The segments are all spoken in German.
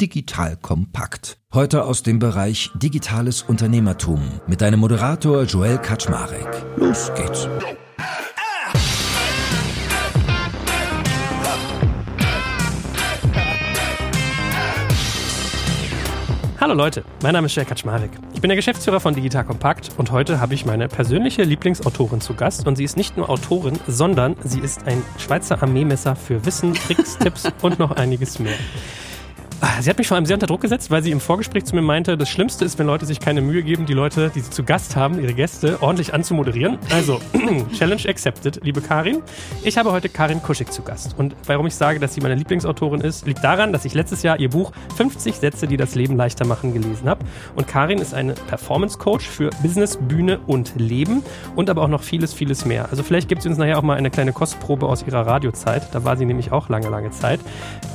Digital Kompakt. Heute aus dem Bereich Digitales Unternehmertum mit deinem Moderator Joel Kaczmarek. Los geht's. Hallo Leute, mein Name ist Joel Kaczmarek. Ich bin der Geschäftsführer von Digital Kompakt und heute habe ich meine persönliche Lieblingsautorin zu Gast und sie ist nicht nur Autorin, sondern sie ist ein Schweizer Armeemesser für Wissen, Tricks, Tipps und noch einiges mehr. Ah, sie hat mich vor allem sehr unter Druck gesetzt, weil sie im Vorgespräch zu mir meinte, das Schlimmste ist, wenn Leute sich keine Mühe geben, die Leute, die sie zu Gast haben, ihre Gäste, ordentlich anzumoderieren. Also, Challenge accepted, liebe Karin. Ich habe heute Karin Kuschig zu Gast. Und warum ich sage, dass sie meine Lieblingsautorin ist, liegt daran, dass ich letztes Jahr ihr Buch 50 Sätze, die das Leben leichter machen, gelesen habe. Und Karin ist eine Performance Coach für Business, Bühne und Leben und aber auch noch vieles, vieles mehr. Also vielleicht gibt sie uns nachher auch mal eine kleine Kostprobe aus ihrer Radiozeit. Da war sie nämlich auch lange, lange Zeit.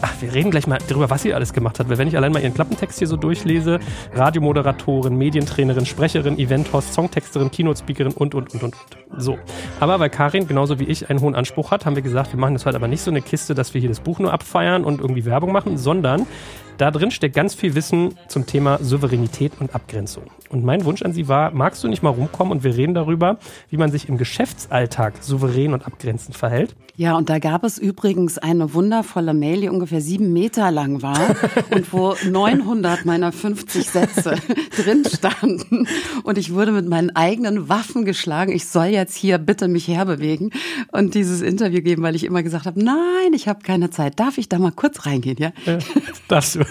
Ach, wir reden gleich mal darüber, was sie alles gemacht hat. Weil wenn ich allein mal ihren Klappentext hier so durchlese, Radiomoderatorin, Medientrainerin, Sprecherin, Eventhost, Songtexterin, Keynote-Speakerin und, und, und, und. So. Aber weil Karin genauso wie ich einen hohen Anspruch hat, haben wir gesagt, wir machen das halt aber nicht so eine Kiste, dass wir hier das Buch nur abfeiern und irgendwie Werbung machen, sondern da drin steckt ganz viel Wissen zum Thema Souveränität und Abgrenzung. Und mein Wunsch an Sie war, magst du nicht mal rumkommen und wir reden darüber, wie man sich im Geschäftsalltag souverän und abgrenzend verhält? Ja, und da gab es übrigens eine wundervolle Mail, die ungefähr sieben Meter lang war und wo 900 meiner 50 Sätze drin standen. Und ich wurde mit meinen eigenen Waffen geschlagen. Ich soll jetzt hier bitte mich herbewegen und dieses Interview geben, weil ich immer gesagt habe, nein, ich habe keine Zeit. Darf ich da mal kurz reingehen? Ja, äh, darfst du.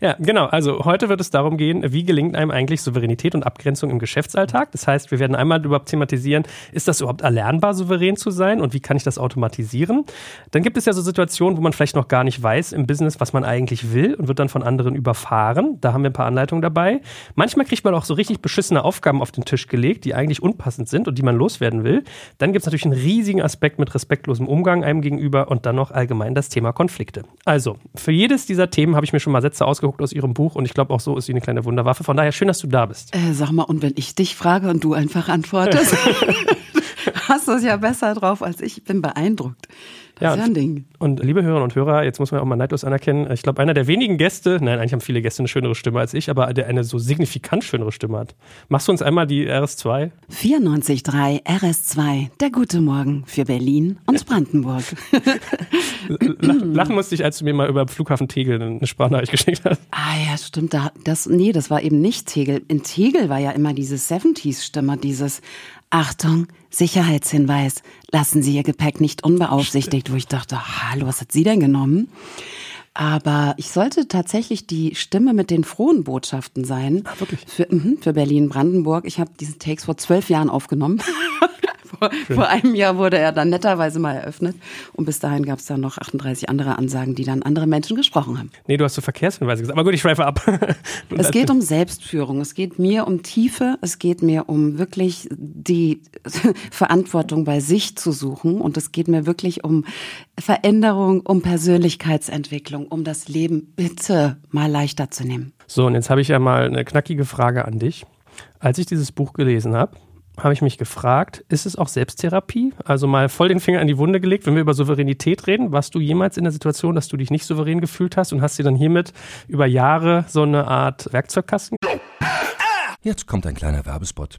Ja, genau. Also heute wird es darum gehen, wie gelingt einem eigentlich Souveränität und Abgrenzung im Geschäftsalltag. Das heißt, wir werden einmal überhaupt thematisieren, ist das überhaupt erlernbar, souverän zu sein und wie kann ich das automatisieren? Dann gibt es ja so Situationen, wo man vielleicht noch gar nicht weiß im Business, was man eigentlich will und wird dann von anderen überfahren. Da haben wir ein paar Anleitungen dabei. Manchmal kriegt man auch so richtig beschissene Aufgaben auf den Tisch gelegt, die eigentlich unpassend sind und die man loswerden will. Dann gibt es natürlich einen riesigen Aspekt mit respektlosem Umgang einem gegenüber und dann noch allgemein das Thema Konflikte. Also, für jedes dieser Themen habe ich mir schon mal Sätze ausgeholt ausgeguckt aus ihrem Buch und ich glaube auch so ist sie eine kleine Wunderwaffe. Von daher schön, dass du da bist. Äh, sag mal, und wenn ich dich frage und du einfach antwortest, hast du es ja besser drauf als ich. Ich bin beeindruckt. Das ja, ist ja ein Ding. Und liebe Hörerinnen und Hörer, jetzt muss man auch mal neidlos anerkennen, ich glaube, einer der wenigen Gäste, nein, eigentlich haben viele Gäste eine schönere Stimme als ich, aber der eine so signifikant schönere Stimme hat. Machst du uns einmal die RS2? 94.3 RS2, der gute Morgen für Berlin und Brandenburg. Lachen musste ich, als du mir mal über Flughafen Tegel eine Sprachnachricht geschickt hast. Ah ja, stimmt. Das, nee, das war eben nicht Tegel. In Tegel war ja immer diese 70s-Stimme, dieses Achtung, Sicherheitshinweis, lassen Sie Ihr Gepäck nicht unbeaufsichtigt, wo ich dachte, hallo, was hat sie denn genommen? Aber ich sollte tatsächlich die Stimme mit den frohen Botschaften sein. Ach, wirklich? Für, mh, für Berlin-Brandenburg. Ich habe diesen Takes vor zwölf Jahren aufgenommen. vor, vor, einem Jahr wurde er dann netterweise mal eröffnet. Und bis dahin gab es dann noch 38 andere Ansagen, die dann andere Menschen gesprochen haben. Nee, du hast so Verkehrshinweise gesagt. Aber gut, ich schweife ab. es geht um Selbstführung. Es geht mir um Tiefe. Es geht mir um wirklich die Verantwortung bei sich zu suchen. Und es geht mir wirklich um Veränderung, um Persönlichkeitsentwicklung, um das Leben bitte mal leichter zu nehmen. So, und jetzt habe ich ja mal eine knackige Frage an dich. Als ich dieses Buch gelesen habe, habe ich mich gefragt, ist es auch Selbsttherapie? Also mal voll den Finger in die Wunde gelegt, wenn wir über Souveränität reden. Warst du jemals in der Situation, dass du dich nicht souverän gefühlt hast und hast dir dann hiermit über Jahre so eine Art Werkzeugkasten? Jetzt kommt ein kleiner Werbespot.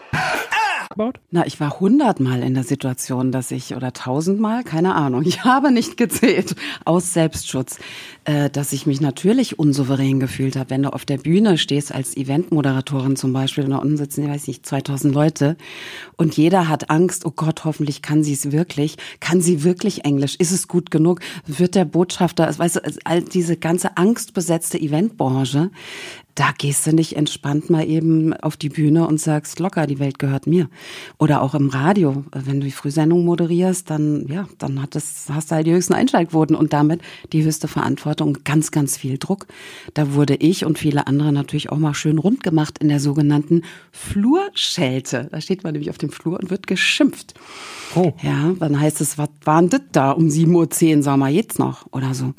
gebaut? Na, ich war hundertmal in der Situation, dass ich, oder tausendmal, keine Ahnung, ich habe nicht gezählt, aus Selbstschutz, äh, dass ich mich natürlich unsouverän gefühlt habe. Wenn du auf der Bühne stehst als Eventmoderatorin zum Beispiel, und da unten sitzen, ich weiß nicht, 2000 Leute und jeder hat Angst, oh Gott, hoffentlich kann sie es wirklich. Kann sie wirklich Englisch? Ist es gut genug? Wird der Botschafter, weißt du, all diese ganze angstbesetzte Eventbranche, da gehst du nicht entspannt mal eben auf die Bühne und sagst, locker, die Welt gehört mir. Oder auch im Radio, wenn du die Frühsendung moderierst, dann, ja, dann hat das, hast du halt die höchsten Einschaltquoten und damit die höchste Verantwortung, ganz, ganz viel Druck. Da wurde ich und viele andere natürlich auch mal schön rund gemacht in der sogenannten Flurschelte. Da steht man nämlich auf dem Flur und wird geschimpft. Oh. Ja, dann heißt es, was waren das da um 7.10 Uhr, sagen wir jetzt noch oder so.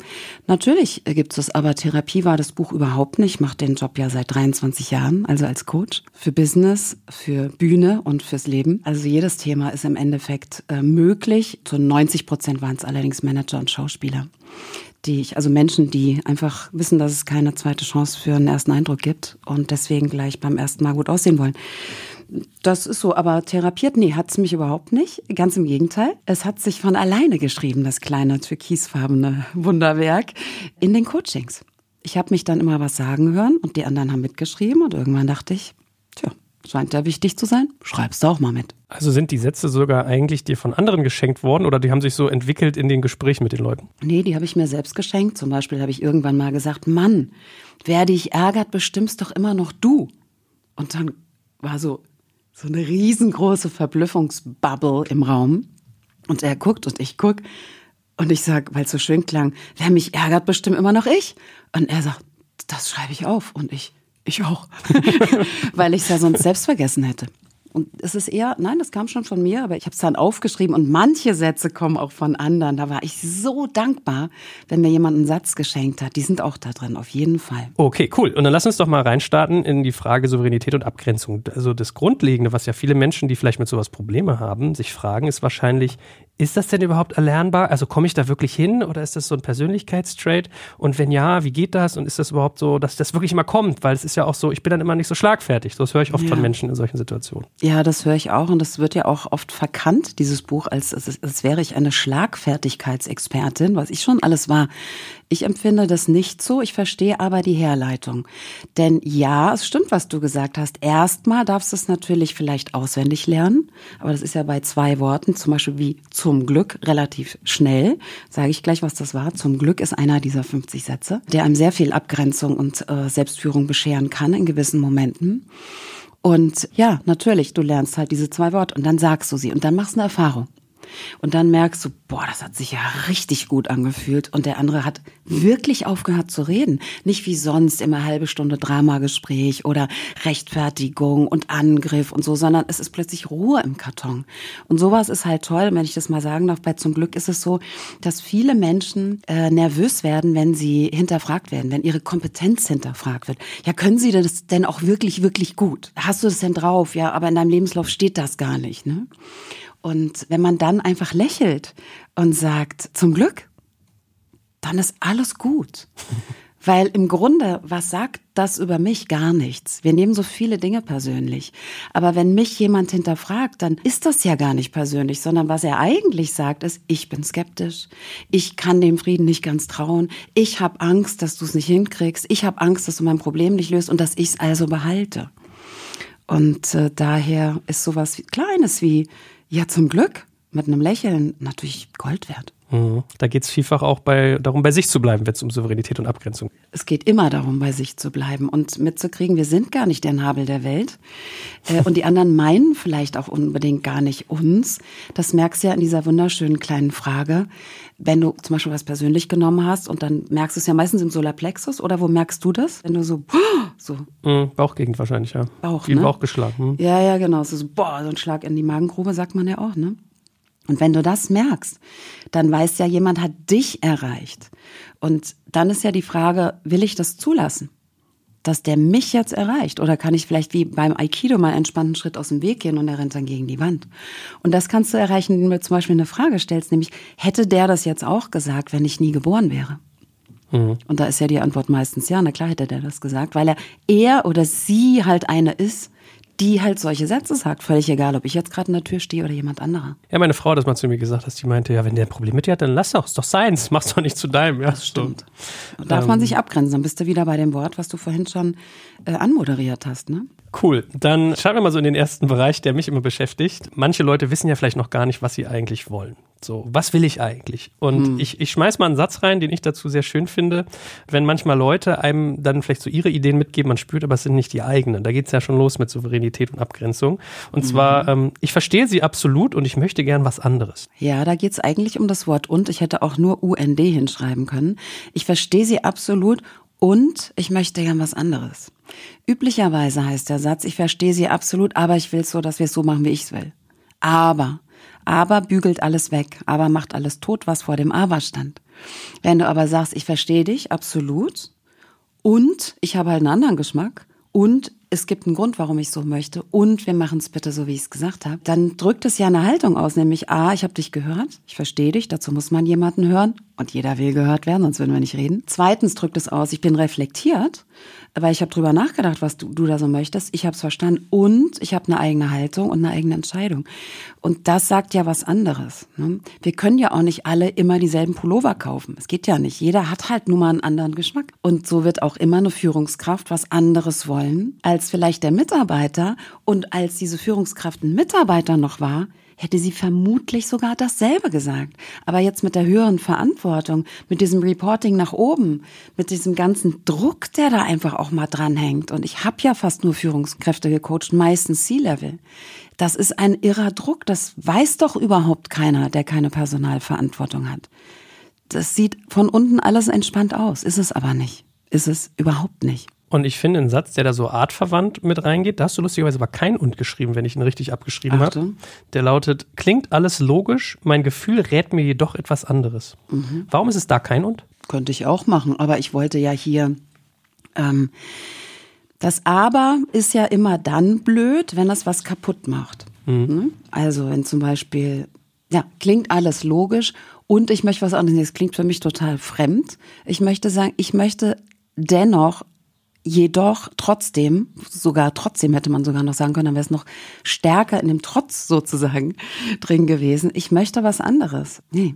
Natürlich gibt es aber Therapie war das Buch überhaupt nicht, macht den Job ja seit 23 Jahren, also als Coach für Business, für Bühne und fürs Leben. Also jedes Thema ist im Endeffekt äh, möglich. Zu 90 Prozent waren es allerdings Manager und Schauspieler die ich, also Menschen, die einfach wissen, dass es keine zweite Chance für einen ersten Eindruck gibt und deswegen gleich beim ersten Mal gut aussehen wollen. Das ist so, aber therapiert, nee, hat's mich überhaupt nicht. Ganz im Gegenteil. Es hat sich von alleine geschrieben, das kleine türkisfarbene Wunderwerk, in den Coachings. Ich habe mich dann immer was sagen hören und die anderen haben mitgeschrieben und irgendwann dachte ich, tja, scheint ja wichtig zu sein, schreibst du auch mal mit. Also sind die Sätze sogar eigentlich dir von anderen geschenkt worden oder die haben sich so entwickelt in den Gesprächen mit den Leuten? Nee, die habe ich mir selbst geschenkt. Zum Beispiel habe ich irgendwann mal gesagt, Mann, wer dich ärgert, bestimmst doch immer noch du. Und dann war so, so eine riesengroße Verblüffungsbubble im Raum. Und er guckt und ich guck. Und ich sag, weil es so schön klang, wer mich ärgert, bestimmt immer noch ich. Und er sagt, das schreibe ich auf. Und ich, ich auch. weil ich es ja sonst selbst vergessen hätte. Und es ist eher, nein, das kam schon von mir, aber ich habe es dann aufgeschrieben und manche Sätze kommen auch von anderen. Da war ich so dankbar, wenn mir jemand einen Satz geschenkt hat. Die sind auch da drin, auf jeden Fall. Okay, cool. Und dann lass uns doch mal reinstarten in die Frage Souveränität und Abgrenzung. Also das Grundlegende, was ja viele Menschen, die vielleicht mit sowas Probleme haben, sich fragen, ist wahrscheinlich, ist das denn überhaupt erlernbar? Also komme ich da wirklich hin oder ist das so ein Persönlichkeitstrait? Und wenn ja, wie geht das? Und ist das überhaupt so, dass das wirklich immer kommt? Weil es ist ja auch so, ich bin dann immer nicht so schlagfertig. Das höre ich oft ja. von Menschen in solchen Situationen. Ja, das höre ich auch. Und das wird ja auch oft verkannt, dieses Buch, als, als, als wäre ich eine Schlagfertigkeitsexpertin, was ich schon alles war. Ich empfinde das nicht so, ich verstehe aber die Herleitung. Denn ja, es stimmt, was du gesagt hast. Erstmal darfst du es natürlich vielleicht auswendig lernen, aber das ist ja bei zwei Worten, zum Beispiel wie zum Glück, relativ schnell. Sage ich gleich, was das war. Zum Glück ist einer dieser 50 Sätze, der einem sehr viel Abgrenzung und äh, Selbstführung bescheren kann in gewissen Momenten. Und ja, natürlich, du lernst halt diese zwei Worte und dann sagst du sie und dann machst du eine Erfahrung. Und dann merkst du, boah, das hat sich ja richtig gut angefühlt. Und der andere hat wirklich aufgehört zu reden. Nicht wie sonst immer halbe Stunde Dramagespräch oder Rechtfertigung und Angriff und so, sondern es ist plötzlich Ruhe im Karton. Und sowas ist halt toll, wenn ich das mal sagen darf. Bei zum Glück ist es so, dass viele Menschen äh, nervös werden, wenn sie hinterfragt werden, wenn ihre Kompetenz hinterfragt wird. Ja, können Sie das denn auch wirklich, wirklich gut? Hast du das denn drauf? Ja, aber in deinem Lebenslauf steht das gar nicht. Ne? Und wenn man dann einfach lächelt und sagt, zum Glück, dann ist alles gut. Weil im Grunde, was sagt das über mich? Gar nichts. Wir nehmen so viele Dinge persönlich. Aber wenn mich jemand hinterfragt, dann ist das ja gar nicht persönlich, sondern was er eigentlich sagt, ist, ich bin skeptisch. Ich kann dem Frieden nicht ganz trauen. Ich habe Angst, dass du es nicht hinkriegst. Ich habe Angst, dass du mein Problem nicht löst und dass ich es also behalte. Und äh, daher ist sowas Kleines wie, ja, zum Glück. Mit einem Lächeln natürlich Gold wert. Mhm. Da geht es vielfach auch bei, darum, bei sich zu bleiben, wenn es um Souveränität und Abgrenzung geht. Es geht immer darum, bei sich zu bleiben und mitzukriegen, wir sind gar nicht der Nabel der Welt. Äh, und die anderen meinen vielleicht auch unbedingt gar nicht uns. Das merkst du ja in dieser wunderschönen kleinen Frage. Wenn du zum Beispiel was persönlich genommen hast und dann merkst du es ja meistens im Solarplexus oder wo merkst du das? Wenn du so, so. Mhm, Bauchgegend wahrscheinlich, ja. Bauch, Viel ne? Bauch geschlagen. Mhm. Ja, ja, genau. So, so, boah, so ein Schlag in die Magengrube sagt man ja auch, ne? Und wenn du das merkst, dann weißt ja, jemand hat dich erreicht. Und dann ist ja die Frage, will ich das zulassen? dass der mich jetzt erreicht? Oder kann ich vielleicht wie beim Aikido mal einen entspannten Schritt aus dem Weg gehen und er rennt dann gegen die Wand? Und das kannst du erreichen, indem du zum Beispiel eine Frage stellst, nämlich, hätte der das jetzt auch gesagt, wenn ich nie geboren wäre? Mhm. Und da ist ja die Antwort meistens ja, na klar hätte der das gesagt, weil er, er oder sie halt eine ist, die halt solche Sätze sagt. Völlig egal, ob ich jetzt gerade in der Tür stehe oder jemand anderer. Ja, meine Frau hat das mal zu mir gesagt, dass die meinte, ja, wenn der ein Problem mit dir hat, dann lass doch, ist doch seins, mach's doch nicht zu deinem. Ja, das stimmt. So. Darf ähm, man sich abgrenzen, dann bist du wieder bei dem Wort, was du vorhin schon äh, anmoderiert hast, ne? Cool. Dann schauen wir mal so in den ersten Bereich, der mich immer beschäftigt. Manche Leute wissen ja vielleicht noch gar nicht, was sie eigentlich wollen. So, was will ich eigentlich? Und hm. ich, ich schmeiß mal einen Satz rein, den ich dazu sehr schön finde. Wenn manchmal Leute einem dann vielleicht so ihre Ideen mitgeben, man spürt, aber es sind nicht die eigenen. Da geht's ja schon los mit Souveränität und Abgrenzung. Und zwar, ähm, ich verstehe sie absolut und ich möchte gern was anderes. Ja, da geht's eigentlich um das Wort und. Ich hätte auch nur UND hinschreiben können. Ich verstehe sie absolut und ich möchte gern was anderes. Üblicherweise heißt der Satz, ich verstehe sie absolut, aber ich will so, dass wir es so machen, wie ich es will. Aber, aber bügelt alles weg, aber macht alles tot, was vor dem Aber stand. Wenn du aber sagst, ich verstehe dich absolut und ich habe halt einen anderen Geschmack und es gibt einen Grund, warum ich so möchte und wir machen es bitte so, wie ich es gesagt habe, dann drückt es ja eine Haltung aus, nämlich A, ich habe dich gehört, ich verstehe dich, dazu muss man jemanden hören und jeder will gehört werden, sonst würden wir nicht reden. Zweitens drückt es aus, ich bin reflektiert, weil ich habe drüber nachgedacht, was du, du da so möchtest. Ich habe es verstanden und ich habe eine eigene Haltung und eine eigene Entscheidung. Und das sagt ja was anderes. Ne? Wir können ja auch nicht alle immer dieselben Pullover kaufen. Es geht ja nicht. Jeder hat halt nun mal einen anderen Geschmack. Und so wird auch immer eine Führungskraft was anderes wollen als vielleicht der Mitarbeiter. Und als diese Führungskraft ein Mitarbeiter noch war, hätte sie vermutlich sogar dasselbe gesagt. Aber jetzt mit der höheren Verantwortung, mit diesem Reporting nach oben, mit diesem ganzen Druck, der da einfach auch mal dranhängt. Und ich habe ja fast nur Führungskräfte gecoacht, meistens C-Level. Das ist ein irrer Druck. Das weiß doch überhaupt keiner, der keine Personalverantwortung hat. Das sieht von unten alles entspannt aus, ist es aber nicht. Ist es überhaupt nicht. Und ich finde einen Satz, der da so artverwandt mit reingeht, da hast du lustigerweise aber kein und geschrieben, wenn ich ihn richtig abgeschrieben habe. Der lautet, klingt alles logisch, mein Gefühl rät mir jedoch etwas anderes. Mhm. Warum ist es da kein und? Könnte ich auch machen, aber ich wollte ja hier, ähm, das Aber ist ja immer dann blöd, wenn das was kaputt macht. Mhm. Ne? Also wenn zum Beispiel, ja, klingt alles logisch und ich möchte was anderes, das klingt für mich total fremd. Ich möchte sagen, ich möchte dennoch Jedoch trotzdem, sogar trotzdem hätte man sogar noch sagen können, dann wäre es noch stärker in dem Trotz sozusagen drin gewesen. Ich möchte was anderes. Nee.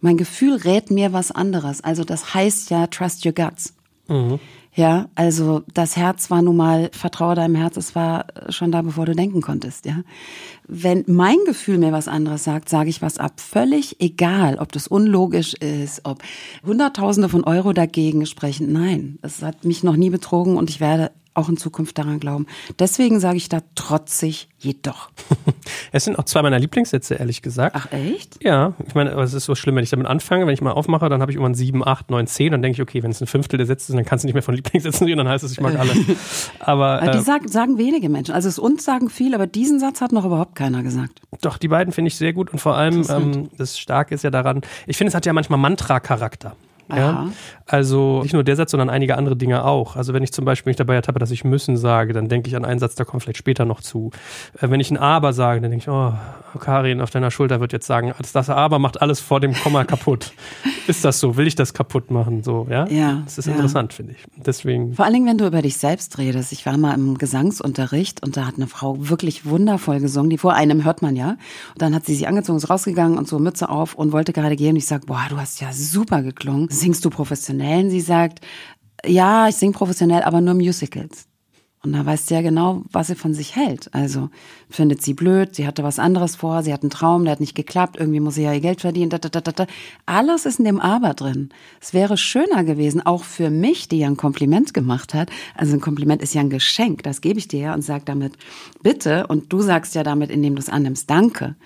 Mein Gefühl rät mir was anderes. Also das heißt ja, trust your guts. Mhm. Ja, also das Herz war nun mal, vertraue deinem Herz, es war schon da, bevor du denken konntest, ja. Wenn mein Gefühl mir was anderes sagt, sage ich was ab. Völlig egal, ob das unlogisch ist, ob Hunderttausende von Euro dagegen sprechen. Nein, es hat mich noch nie betrogen und ich werde auch in Zukunft daran glauben. Deswegen sage ich da trotzig jedoch. es sind auch zwei meiner Lieblingssätze, ehrlich gesagt. Ach echt? Ja, ich meine, es ist so schlimm, wenn ich damit anfange, wenn ich mal aufmache, dann habe ich irgendwann sieben, acht, neun, zehn, dann denke ich, okay, wenn es ein Fünftel der Sätze sind, dann kannst du nicht mehr von Lieblingssätzen reden, dann heißt es, ich mag alle. aber äh, die sagen, sagen wenige Menschen. Also es uns sagen viel, aber diesen Satz hat noch überhaupt keiner gesagt. Doch, die beiden finde ich sehr gut und vor allem ähm, das Starke ist ja daran, ich finde, es hat ja manchmal Mantra-Charakter. Ja? Also nicht nur der Satz, sondern einige andere Dinge auch. Also wenn ich zum Beispiel mich dabei ertappe, dass ich müssen sage, dann denke ich an einen Satz, der kommt vielleicht später noch zu. Äh, wenn ich ein Aber sage, dann denke ich, oh, Karin auf deiner Schulter wird jetzt sagen, das Aber macht alles vor dem Komma kaputt. ist das so? Will ich das kaputt machen? So, ja? Ja. Das ist ja. interessant, finde ich. Deswegen. Vor allen Dingen, wenn du über dich selbst redest. Ich war mal im Gesangsunterricht und da hat eine Frau wirklich wundervoll gesungen. Die vor einem hört man ja. Und dann hat sie sich angezogen, ist rausgegangen und so Mütze auf und wollte gerade gehen. Und ich sage, boah, du hast ja super geklungen singst du professionell? Und sie sagt, ja, ich singe professionell, aber nur Musicals. Und da weiß sie ja genau, was sie von sich hält. Also findet sie blöd, sie hatte was anderes vor, sie hat einen Traum, der hat nicht geklappt, irgendwie muss sie ja ihr Geld verdienen. Da, da, da, da. Alles ist in dem Aber drin. Es wäre schöner gewesen, auch für mich, die ja ein Kompliment gemacht hat. Also ein Kompliment ist ja ein Geschenk, das gebe ich dir ja und sag damit bitte. Und du sagst ja damit, indem du es annimmst, danke.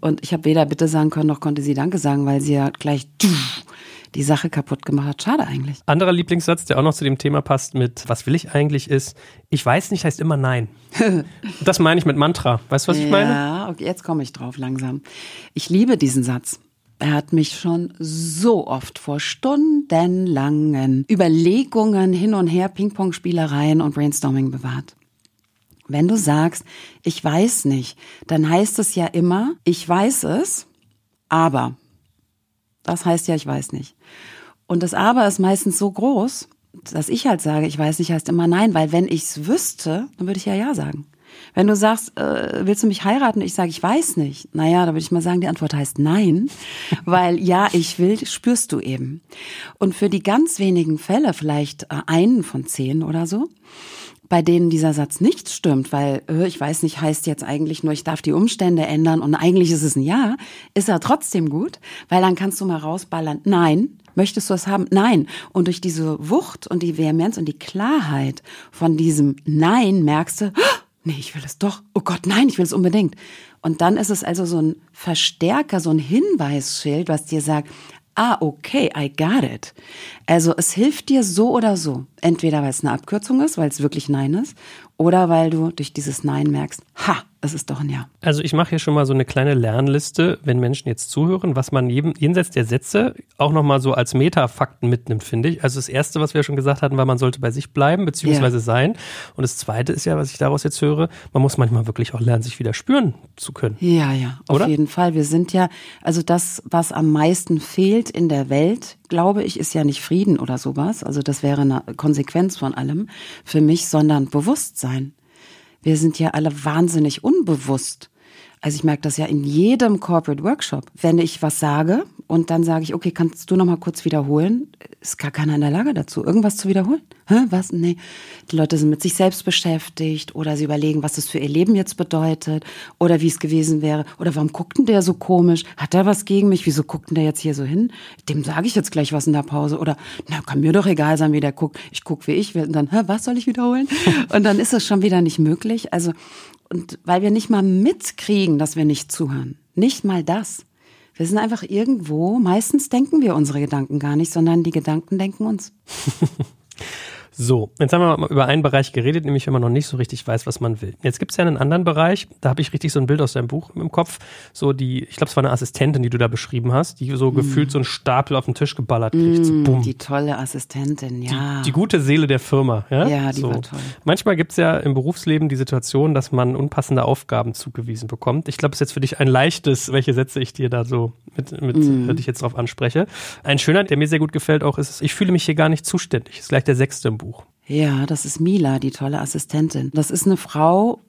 Und ich habe weder bitte sagen können, noch konnte sie danke sagen, weil sie ja gleich die Sache kaputt gemacht hat. Schade eigentlich. Anderer Lieblingssatz, der auch noch zu dem Thema passt mit Was will ich eigentlich ist, ich weiß nicht heißt immer Nein. das meine ich mit Mantra. Weißt du, was ich meine? Ja, okay, jetzt komme ich drauf langsam. Ich liebe diesen Satz. Er hat mich schon so oft vor stundenlangen Überlegungen hin und her, Ping-Pong-Spielereien und Brainstorming bewahrt. Wenn du sagst, ich weiß nicht, dann heißt es ja immer, ich weiß es, aber. Das heißt ja, ich weiß nicht. Und das Aber ist meistens so groß, dass ich halt sage, ich weiß nicht, heißt immer nein, weil wenn ich es wüsste, dann würde ich ja ja sagen. Wenn du sagst, äh, willst du mich heiraten? Ich sage, ich weiß nicht. Naja, da würde ich mal sagen, die Antwort heißt nein, weil ja, ich will, spürst du eben. Und für die ganz wenigen Fälle, vielleicht äh, einen von zehn oder so, bei denen dieser Satz nicht stimmt, weil äh, ich weiß nicht, heißt jetzt eigentlich nur, ich darf die Umstände ändern und eigentlich ist es ein Ja, ist er trotzdem gut, weil dann kannst du mal rausballern, nein, Möchtest du es haben? Nein. Und durch diese Wucht und die Vehemenz und die Klarheit von diesem Nein merkst du, oh, nee, ich will es doch. Oh Gott, nein, ich will es unbedingt. Und dann ist es also so ein Verstärker, so ein Hinweisschild, was dir sagt, ah, okay, I got it. Also es hilft dir so oder so. Entweder weil es eine Abkürzung ist, weil es wirklich Nein ist, oder weil du durch dieses Nein merkst, ha, es ist doch ein Ja. Also ich mache hier schon mal so eine kleine Lernliste, wenn Menschen jetzt zuhören, was man jenseits der Sätze auch nochmal so als Metafakten mitnimmt, finde ich. Also das Erste, was wir schon gesagt hatten, war, man sollte bei sich bleiben, beziehungsweise ja. sein. Und das Zweite ist ja, was ich daraus jetzt höre, man muss manchmal wirklich auch lernen, sich wieder spüren zu können. Ja, ja, auf Oder? jeden Fall. Wir sind ja, also das, was am meisten fehlt in der Welt, glaube ich, ist ja nicht Frieden oder sowas. Also das wäre eine Konsequenz von allem für mich, sondern Bewusstsein. Wir sind ja alle wahnsinnig unbewusst. Also ich merke das ja in jedem Corporate Workshop. Wenn ich was sage und dann sage ich, okay, kannst du noch mal kurz wiederholen? Ist gar keiner in der Lage dazu, irgendwas zu wiederholen. Hä? Was? Nee. Die Leute sind mit sich selbst beschäftigt oder sie überlegen, was das für ihr Leben jetzt bedeutet oder wie es gewesen wäre oder warum guckt denn der so komisch? Hat der was gegen mich? Wieso guckt denn der jetzt hier so hin? Dem sage ich jetzt gleich was in der Pause oder na, kann mir doch egal sein, wie der guckt. Ich gucke wie ich will und dann, hä, was soll ich wiederholen? Und dann ist es schon wieder nicht möglich. Also und weil wir nicht mal mitkriegen, dass wir nicht zuhören. Nicht mal das. Wir sind einfach irgendwo, meistens denken wir unsere Gedanken gar nicht, sondern die Gedanken denken uns. So, jetzt haben wir mal über einen Bereich geredet, nämlich wenn man noch nicht so richtig weiß, was man will. Jetzt gibt es ja einen anderen Bereich, da habe ich richtig so ein Bild aus deinem Buch im Kopf. So die, ich glaube, es war eine Assistentin, die du da beschrieben hast, die so mm. gefühlt so einen Stapel auf den Tisch geballert kriegt. Mm, so, die tolle Assistentin, ja. Die, die, gute Seele der Firma, ja? Ja, die so. war toll. Manchmal gibt es ja im Berufsleben die Situation, dass man unpassende Aufgaben zugewiesen bekommt. Ich glaube, es ist jetzt für dich ein leichtes, welche Sätze ich dir da so mit, mit mm. dich jetzt drauf anspreche. Ein schöner, der mir sehr gut gefällt auch, ist, ich fühle mich hier gar nicht zuständig. Das ist gleich der sechste im Buch. Ja, das ist Mila, die tolle Assistentin. Das ist eine Frau.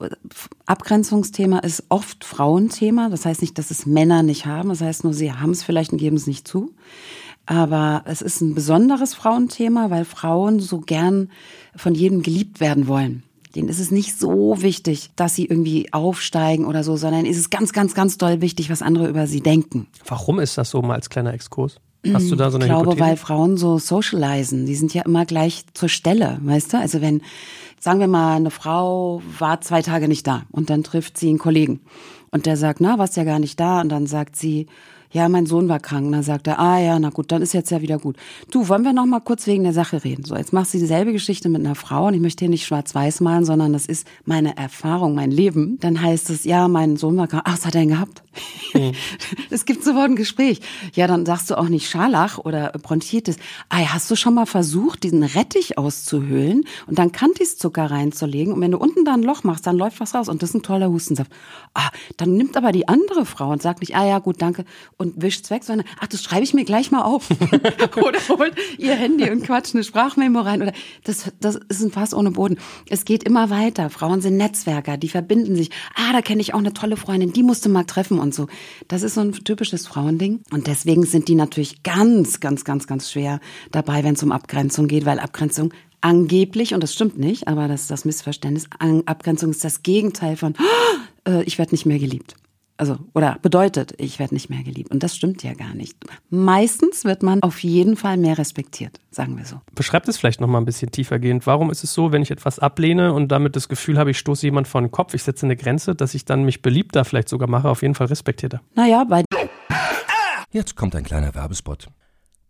Abgrenzungsthema ist oft Frauenthema. Das heißt nicht, dass es Männer nicht haben. Das heißt nur, sie haben es vielleicht und geben es nicht zu. Aber es ist ein besonderes Frauenthema, weil Frauen so gern von jedem geliebt werden wollen. Denen ist es nicht so wichtig, dass sie irgendwie aufsteigen oder so, sondern ist es ganz, ganz, ganz doll wichtig, was andere über sie denken. Warum ist das so mal als kleiner Exkurs? Hast du da so eine Ich glaube, Hypothese? weil Frauen so socialisen. Die sind ja immer gleich zur Stelle, weißt du? Also wenn, sagen wir mal, eine Frau war zwei Tage nicht da und dann trifft sie einen Kollegen und der sagt, na, warst ja gar nicht da und dann sagt sie, ja, mein Sohn war krank. Und dann sagt er, ah ja, na gut, dann ist jetzt ja wieder gut. Du, wollen wir noch mal kurz wegen der Sache reden? So, jetzt machst du dieselbe Geschichte mit einer Frau und ich möchte hier nicht schwarz-weiß malen, sondern das ist meine Erfahrung, mein Leben. Dann heißt es, ja, mein Sohn war krank. Ach, was hat er denn gehabt? Mhm. Es gibt sofort ein Gespräch. Ja, dann sagst du auch nicht Scharlach oder Bronchitis. Ah, hast du schon mal versucht, diesen Rettich auszuhöhlen und dann Kantiszucker reinzulegen? Und wenn du unten da ein Loch machst, dann läuft was raus und das ist ein toller Hustensaft. Ah, dann nimmt aber die andere Frau und sagt nicht, ah ja, gut, danke und wischt's weg, sondern ach, das schreibe ich mir gleich mal auf. oder holt ihr Handy und quatscht eine Sprachmemo rein. Oder das, das ist ein Fass ohne Boden. Es geht immer weiter. Frauen sind Netzwerker, die verbinden sich. Ah, da kenne ich auch eine tolle Freundin, die musste mal treffen und so. Das ist so ein typisches Frauending. Und deswegen sind die natürlich ganz, ganz, ganz, ganz schwer dabei, wenn es um Abgrenzung geht, weil Abgrenzung angeblich, und das stimmt nicht, aber das ist das Missverständnis, Abgrenzung ist das Gegenteil von, oh, ich werde nicht mehr geliebt also oder bedeutet, ich werde nicht mehr geliebt. Und das stimmt ja gar nicht. Meistens wird man auf jeden Fall mehr respektiert, sagen wir so. Beschreibt es vielleicht noch mal ein bisschen tiefergehend. Warum ist es so, wenn ich etwas ablehne und damit das Gefühl habe, ich stoße jemand vor den Kopf, ich setze eine Grenze, dass ich dann mich beliebter vielleicht sogar mache, auf jeden Fall respektierter? Naja, bei Jetzt kommt ein kleiner Werbespot.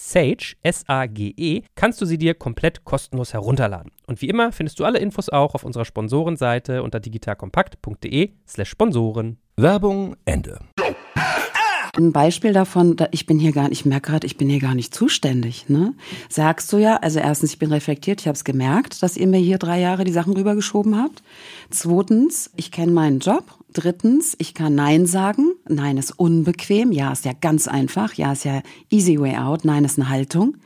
Sage, S-A-G-E, kannst du sie dir komplett kostenlos herunterladen. Und wie immer findest du alle Infos auch auf unserer Sponsorenseite unter digitalkompakt.de slash Sponsoren. Werbung Ende. Ein Beispiel davon, ich bin hier gar nicht, ich merke gerade, ich bin hier gar nicht zuständig. Ne? Sagst du ja, also erstens, ich bin reflektiert, ich habe es gemerkt, dass ihr mir hier drei Jahre die Sachen rübergeschoben habt. Zweitens, ich kenne meinen Job. Drittens, ich kann Nein sagen. Nein ist unbequem. Ja ist ja ganz einfach. Ja ist ja easy way out. Nein ist eine Haltung.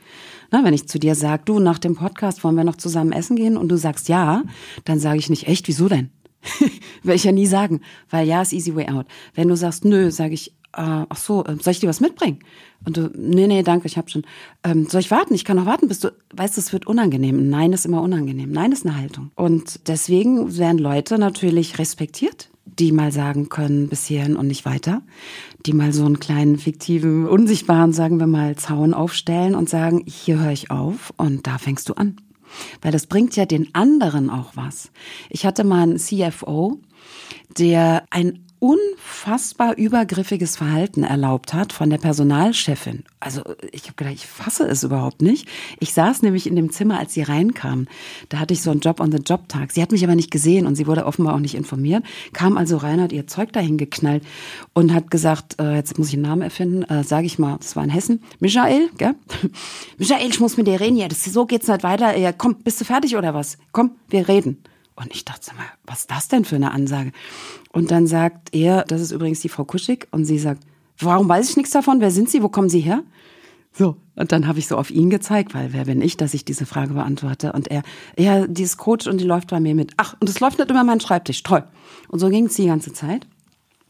Na, wenn ich zu dir sage, du, nach dem Podcast wollen wir noch zusammen essen gehen und du sagst ja, dann sage ich nicht, echt, wieso denn? Will ich ja nie sagen, weil ja ist easy way out. Wenn du sagst, nö, sage ich, äh, ach so, äh, soll ich dir was mitbringen? Und du, nee, nee, danke, ich habe schon. Ähm, soll ich warten? Ich kann noch warten, bis du, weißt du, es wird unangenehm. Nein ist immer unangenehm. Nein ist eine Haltung. Und deswegen werden Leute natürlich respektiert, die mal sagen können, bis hierhin und nicht weiter. Die mal so einen kleinen, fiktiven, unsichtbaren, sagen wir mal, Zaun aufstellen und sagen, hier höre ich auf und da fängst du an. Weil das bringt ja den anderen auch was. Ich hatte mal einen CFO, der ein unfassbar übergriffiges Verhalten erlaubt hat von der Personalchefin. Also ich habe gedacht, ich fasse es überhaupt nicht. Ich saß nämlich in dem Zimmer, als sie reinkam. Da hatte ich so einen Job on the Job Tag. Sie hat mich aber nicht gesehen und sie wurde offenbar auch nicht informiert. Kam also rein, hat ihr Zeug dahin geknallt und hat gesagt, äh, jetzt muss ich einen Namen erfinden, äh, sage ich mal, das war in Hessen, Michael, gell? Michael, ich muss mit dir reden, ja, das, so geht's nicht weiter. Ja, komm, bist du fertig oder was? Komm, wir reden. Und ich dachte mal, was ist das denn für eine Ansage? Und dann sagt er, das ist übrigens die Frau Kuschig, und sie sagt, warum weiß ich nichts davon? Wer sind Sie? Wo kommen Sie her? So, und dann habe ich so auf ihn gezeigt, weil wer bin ich, dass ich diese Frage beantworte? Und er, ja, die ist Coach und die läuft bei mir mit. Ach, und es läuft nicht über meinen Schreibtisch, toll. Und so ging es die ganze Zeit.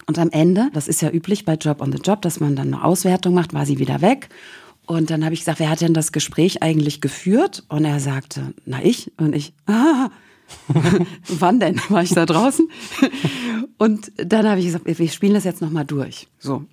Und am Ende, das ist ja üblich bei Job on the Job, dass man dann eine Auswertung macht, war sie wieder weg. Und dann habe ich gesagt, wer hat denn das Gespräch eigentlich geführt? Und er sagte, na ich. Und ich, ah, Wann denn? War ich da draußen? Und dann habe ich gesagt, wir spielen das jetzt nochmal durch. So.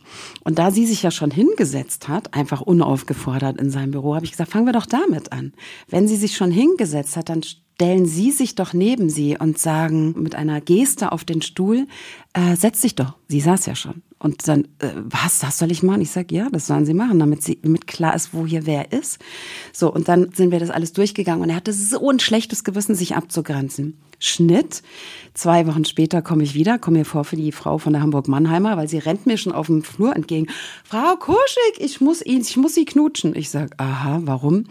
Und da sie sich ja schon hingesetzt hat, einfach unaufgefordert in seinem Büro, habe ich gesagt, fangen wir doch damit an. Wenn sie sich schon hingesetzt hat, dann stellen Sie sich doch neben sie und sagen mit einer Geste auf den Stuhl, äh, setz dich doch. Sie saß ja schon. Und dann, äh, was, das soll ich machen? Ich sag, ja, das sollen Sie machen, damit sie damit klar ist, wo hier wer ist. So, und dann sind wir das alles durchgegangen und er hatte so ein schlechtes Gewissen, sich abzugrenzen. Schnitt. Zwei Wochen später komme ich wieder, komme mir vor für die Frau von der Hamburg-Mannheimer, weil sie rennt mir schon auf dem Flur entgegen. Frau Kuschig, ich muss ihn, ich muss sie knutschen. Ich sag, aha, warum?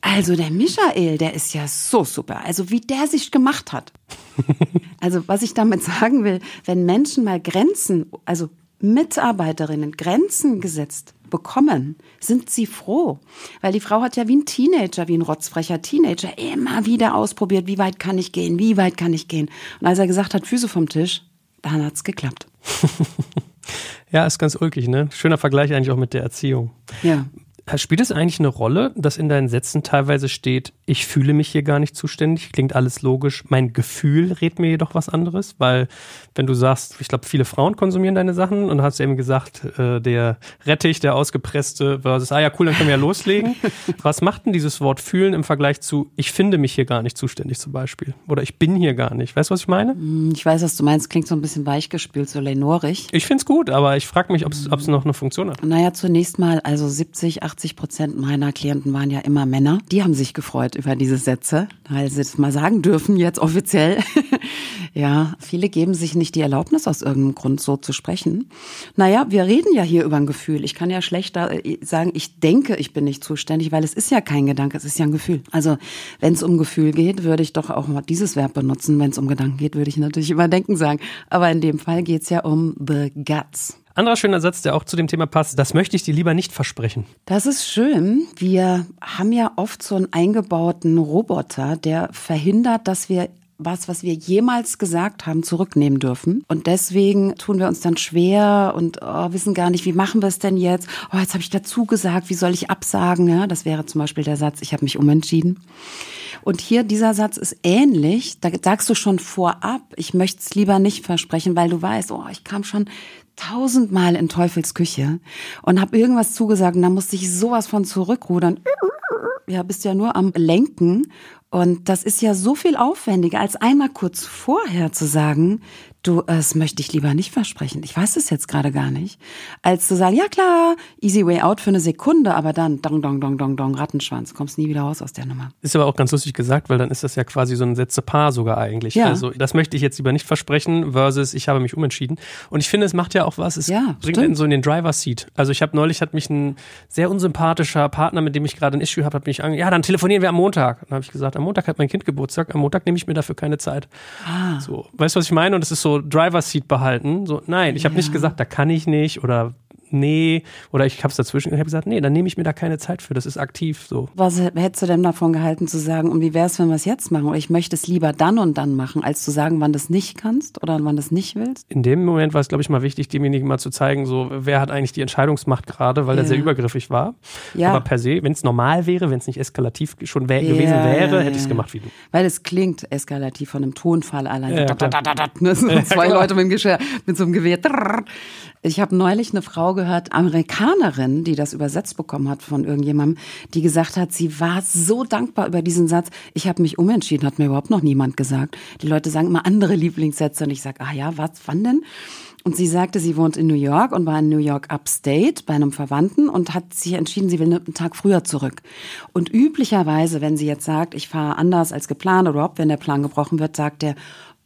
Also der Michael, der ist ja so super. Also wie der sich gemacht hat. also was ich damit sagen will, wenn Menschen mal Grenzen, also Mitarbeiterinnen Grenzen gesetzt bekommen, sind sie froh. Weil die Frau hat ja wie ein Teenager, wie ein rotzfrecher Teenager immer wieder ausprobiert, wie weit kann ich gehen, wie weit kann ich gehen. Und als er gesagt hat, Füße vom Tisch, dann hat's geklappt. ja, ist ganz ulkig, ne? Schöner Vergleich eigentlich auch mit der Erziehung. Ja. Spielt es eigentlich eine Rolle, dass in deinen Sätzen teilweise steht, ich fühle mich hier gar nicht zuständig, klingt alles logisch, mein Gefühl rät mir jedoch was anderes? Weil, wenn du sagst, ich glaube, viele Frauen konsumieren deine Sachen und hast eben gesagt, äh, der Rettich, der ausgepresste versus, ah ja, cool, dann können wir ja loslegen. was macht denn dieses Wort fühlen im Vergleich zu, ich finde mich hier gar nicht zuständig zum Beispiel? Oder ich bin hier gar nicht? Weißt du, was ich meine? Hm, ich weiß, was du meinst, klingt so ein bisschen weichgespült, so lenorig. Ich find's gut, aber ich frage mich, ob es noch eine Funktion hat. Naja, zunächst mal, also 70, 80 80 Prozent meiner Klienten waren ja immer Männer. Die haben sich gefreut über diese Sätze, weil sie es mal sagen dürfen, jetzt offiziell. ja, viele geben sich nicht die Erlaubnis, aus irgendeinem Grund so zu sprechen. Naja, wir reden ja hier über ein Gefühl. Ich kann ja schlechter äh, sagen, ich denke, ich bin nicht zuständig, weil es ist ja kein Gedanke, es ist ja ein Gefühl. Also, wenn es um Gefühl geht, würde ich doch auch mal dieses Verb benutzen. Wenn es um Gedanken geht, würde ich natürlich immer denken sagen. Aber in dem Fall geht es ja um the guts. Anderer schöner Satz, der auch zu dem Thema passt, das möchte ich dir lieber nicht versprechen. Das ist schön. Wir haben ja oft so einen eingebauten Roboter, der verhindert, dass wir was, was wir jemals gesagt haben, zurücknehmen dürfen. Und deswegen tun wir uns dann schwer und oh, wissen gar nicht, wie machen wir es denn jetzt? Oh, jetzt habe ich dazu gesagt, wie soll ich absagen? Ja, das wäre zum Beispiel der Satz, ich habe mich umentschieden. Und hier dieser Satz ist ähnlich. Da sagst du schon vorab, ich möchte es lieber nicht versprechen, weil du weißt, oh, ich kam schon tausendmal in Teufels Küche und habe irgendwas zugesagt und dann musste ich sowas von zurückrudern. Ja, bist ja nur am Lenken und das ist ja so viel aufwendiger, als einmal kurz vorher zu sagen, du, das möchte ich lieber nicht versprechen. Ich weiß es jetzt gerade gar nicht. Als zu sagen, ja klar, easy way out für eine Sekunde, aber dann dong, dong, dong, dong, dong, Rattenschwanz, kommst nie wieder raus aus der Nummer. Ist aber auch ganz lustig gesagt, weil dann ist das ja quasi so ein Sätze-Paar sogar eigentlich. Ja. Also das möchte ich jetzt lieber nicht versprechen versus ich habe mich umentschieden. Und ich finde, es macht ja auch was, es ja, bringt einen so in den Driver-Seat. Also ich habe neulich, hat mich ein sehr unsympathischer Partner, mit dem ich gerade ein Issue habe, hat mich ange ja, dann telefonieren wir am Montag. Dann habe ich gesagt, am Montag hat mein Kind Geburtstag, am Montag nehme ich mir dafür keine Zeit. Ah. So, weißt du, was ich meine? Und es ist so Driver Seat behalten. So, nein, ich habe ja. nicht gesagt, da kann ich nicht oder nee, oder ich habe es dazwischen, ich habe gesagt, nee, dann nehme ich mir da keine Zeit für, das ist aktiv so. Was hättest du denn davon gehalten zu sagen, und wie wäre es, wenn wir es jetzt machen? Oder ich möchte es lieber dann und dann machen, als zu sagen, wann du es nicht kannst oder wann du es nicht willst? In dem Moment war es, glaube ich, mal wichtig, demjenigen mal zu zeigen, so, wer hat eigentlich die Entscheidungsmacht gerade, weil ja. er sehr übergriffig war. Ja. Aber per se, wenn es normal wäre, wenn es nicht eskalativ schon wär, ja, gewesen wäre, hätte ich es gemacht wie du. Weil es klingt eskalativ von einem Tonfall allein. Ja, da, da, da, ne? so zwei Leute mit, dem Geschirr, mit so einem Gewehr. Ich habe neulich eine Frau gehört, Amerikanerin, die das übersetzt bekommen hat von irgendjemandem, die gesagt hat, sie war so dankbar über diesen Satz. Ich habe mich umentschieden, hat mir überhaupt noch niemand gesagt. Die Leute sagen immer andere Lieblingssätze und ich sage, ah ja, was, wann denn? Und sie sagte, sie wohnt in New York und war in New York Upstate bei einem Verwandten und hat sich entschieden, sie will einen Tag früher zurück. Und üblicherweise, wenn sie jetzt sagt, ich fahre anders als geplant oder überhaupt, wenn der Plan gebrochen wird, sagt er,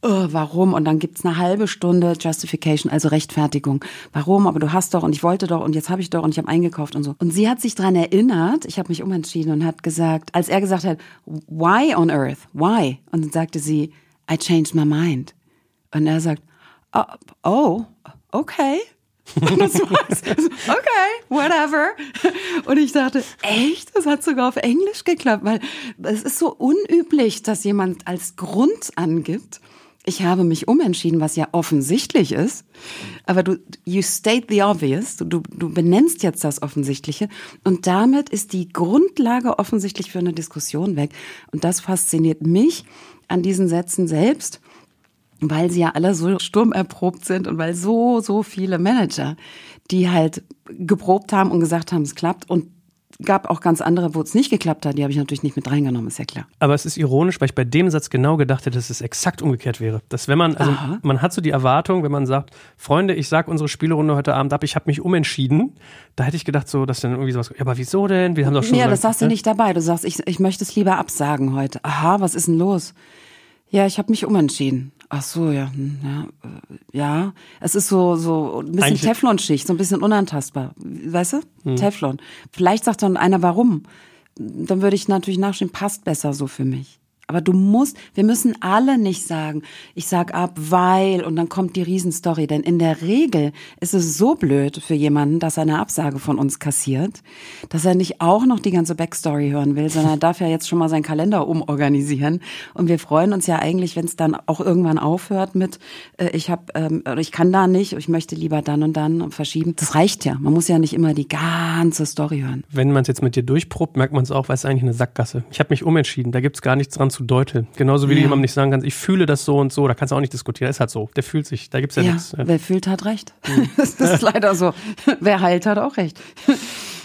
oh, warum? Und dann gibt's eine halbe Stunde Justification, also Rechtfertigung. Warum? Aber du hast doch und ich wollte doch und jetzt habe ich doch und ich habe eingekauft und so. Und sie hat sich dran erinnert, ich habe mich umentschieden und hat gesagt, als er gesagt hat, why on earth? Why? Und dann sagte sie, I changed my mind. Und er sagt, oh, oh okay. Und das war's. Okay, whatever. Und ich dachte, echt? Das hat sogar auf Englisch geklappt, weil es ist so unüblich, dass jemand als Grund angibt, ich habe mich umentschieden, was ja offensichtlich ist. Aber du, you state the obvious. Du, du benennst jetzt das Offensichtliche. Und damit ist die Grundlage offensichtlich für eine Diskussion weg. Und das fasziniert mich an diesen Sätzen selbst, weil sie ja alle so sturmerprobt sind und weil so, so viele Manager, die halt geprobt haben und gesagt haben, es klappt und gab auch ganz andere, wo es nicht geklappt hat. Die habe ich natürlich nicht mit reingenommen, ist ja klar. Aber es ist ironisch, weil ich bei dem Satz genau gedacht hätte, dass es exakt umgekehrt wäre. Dass wenn man, also Aha. man hat so die Erwartung, wenn man sagt, Freunde, ich sag unsere Spielerunde heute Abend ab, ich habe mich umentschieden, da hätte ich gedacht, so, dass dann irgendwie sowas, ja, aber wieso denn? Wir haben doch schon. Ja, das sagst du nicht dabei. Du sagst, ich, ich möchte es lieber absagen heute. Aha, was ist denn los? Ja, ich habe mich umentschieden. Ach so, ja, hm, ja, äh, ja. Es ist so so ein bisschen Teflonschicht, so ein bisschen unantastbar, weißt du? Hm. Teflon. Vielleicht sagt dann einer, warum? Dann würde ich natürlich nachstehen, passt besser so für mich. Aber du musst, wir müssen alle nicht sagen, ich sag ab, weil, und dann kommt die Riesenstory. Denn in der Regel ist es so blöd für jemanden, dass er eine Absage von uns kassiert, dass er nicht auch noch die ganze Backstory hören will, sondern er darf ja jetzt schon mal seinen Kalender umorganisieren. Und wir freuen uns ja eigentlich, wenn es dann auch irgendwann aufhört mit, äh, ich habe, ähm, ich kann da nicht, ich möchte lieber dann und dann verschieben. Das reicht ja. Man muss ja nicht immer die ganze Story hören. Wenn man es jetzt mit dir durchprobt, merkt man es auch, weil es eigentlich eine Sackgasse. Ich habe mich umentschieden. Da gibt's gar nichts dran zu deuteln. Genauso wie ja. du jemandem nicht sagen kannst, ich fühle das so und so, da kannst du auch nicht diskutieren. ist halt so. Der fühlt sich, da gibt's ja, ja nichts. Wer fühlt, hat recht. Mhm. das ist leider so. Wer heilt, hat auch recht.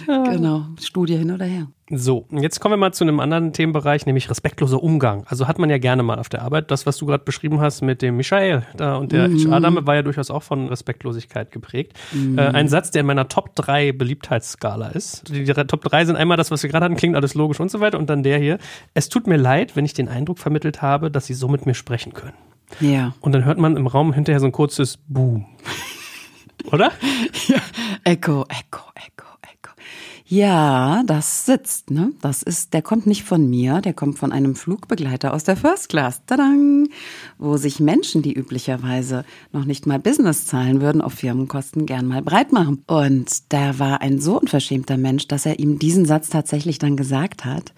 Genau, Studie hin oder her. So, jetzt kommen wir mal zu einem anderen Themenbereich, nämlich respektloser Umgang. Also hat man ja gerne mal auf der Arbeit. Das, was du gerade beschrieben hast mit dem Michael da und der Mhm. HR-Dame, war ja durchaus auch von Respektlosigkeit geprägt. Äh, ein Satz, der in meiner Top 3 Beliebtheitsskala ist. Die, die Top 3 sind einmal das, was wir gerade hatten, klingt alles logisch und so weiter. Und dann der hier. Es tut mir leid, wenn ich den Eindruck vermittelt habe, dass sie so mit mir sprechen können. Ja. Und dann hört man im Raum hinterher so ein kurzes Boom. Oder? Echo, Echo, Echo. Ja, das sitzt, ne? Das ist, der kommt nicht von mir, der kommt von einem Flugbegleiter aus der First Class. Tadang! Wo sich Menschen, die üblicherweise noch nicht mal Business zahlen würden, auf Firmenkosten gern mal breit machen. Und da war ein so unverschämter Mensch, dass er ihm diesen Satz tatsächlich dann gesagt hat.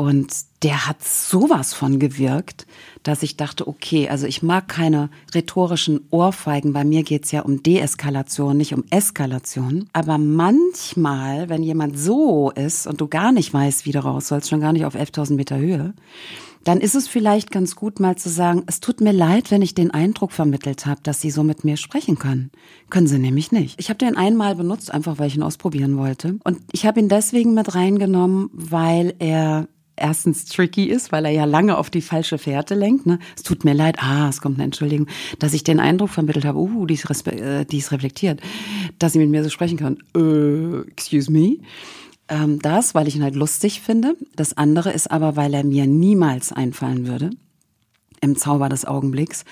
Und der hat sowas von gewirkt, dass ich dachte, okay, also ich mag keine rhetorischen Ohrfeigen. Bei mir geht's ja um Deeskalation, nicht um Eskalation. Aber manchmal, wenn jemand so ist und du gar nicht weißt, wie du raus sollst, schon gar nicht auf 11.000 Meter Höhe, dann ist es vielleicht ganz gut, mal zu sagen, es tut mir leid, wenn ich den Eindruck vermittelt habe, dass Sie so mit mir sprechen können. Können Sie nämlich nicht. Ich habe den einmal benutzt, einfach weil ich ihn ausprobieren wollte. Und ich habe ihn deswegen mit reingenommen, weil er erstens tricky ist, weil er ja lange auf die falsche Fährte lenkt. Ne? Es tut mir leid, ah, es kommt eine Entschuldigung, dass ich den Eindruck vermittelt habe, uh, die ist, äh, die ist reflektiert, dass sie mit mir so sprechen kann. Äh, excuse me. Ähm, das, weil ich ihn halt lustig finde. Das andere ist aber, weil er mir niemals einfallen würde. Im Zauber des Augenblicks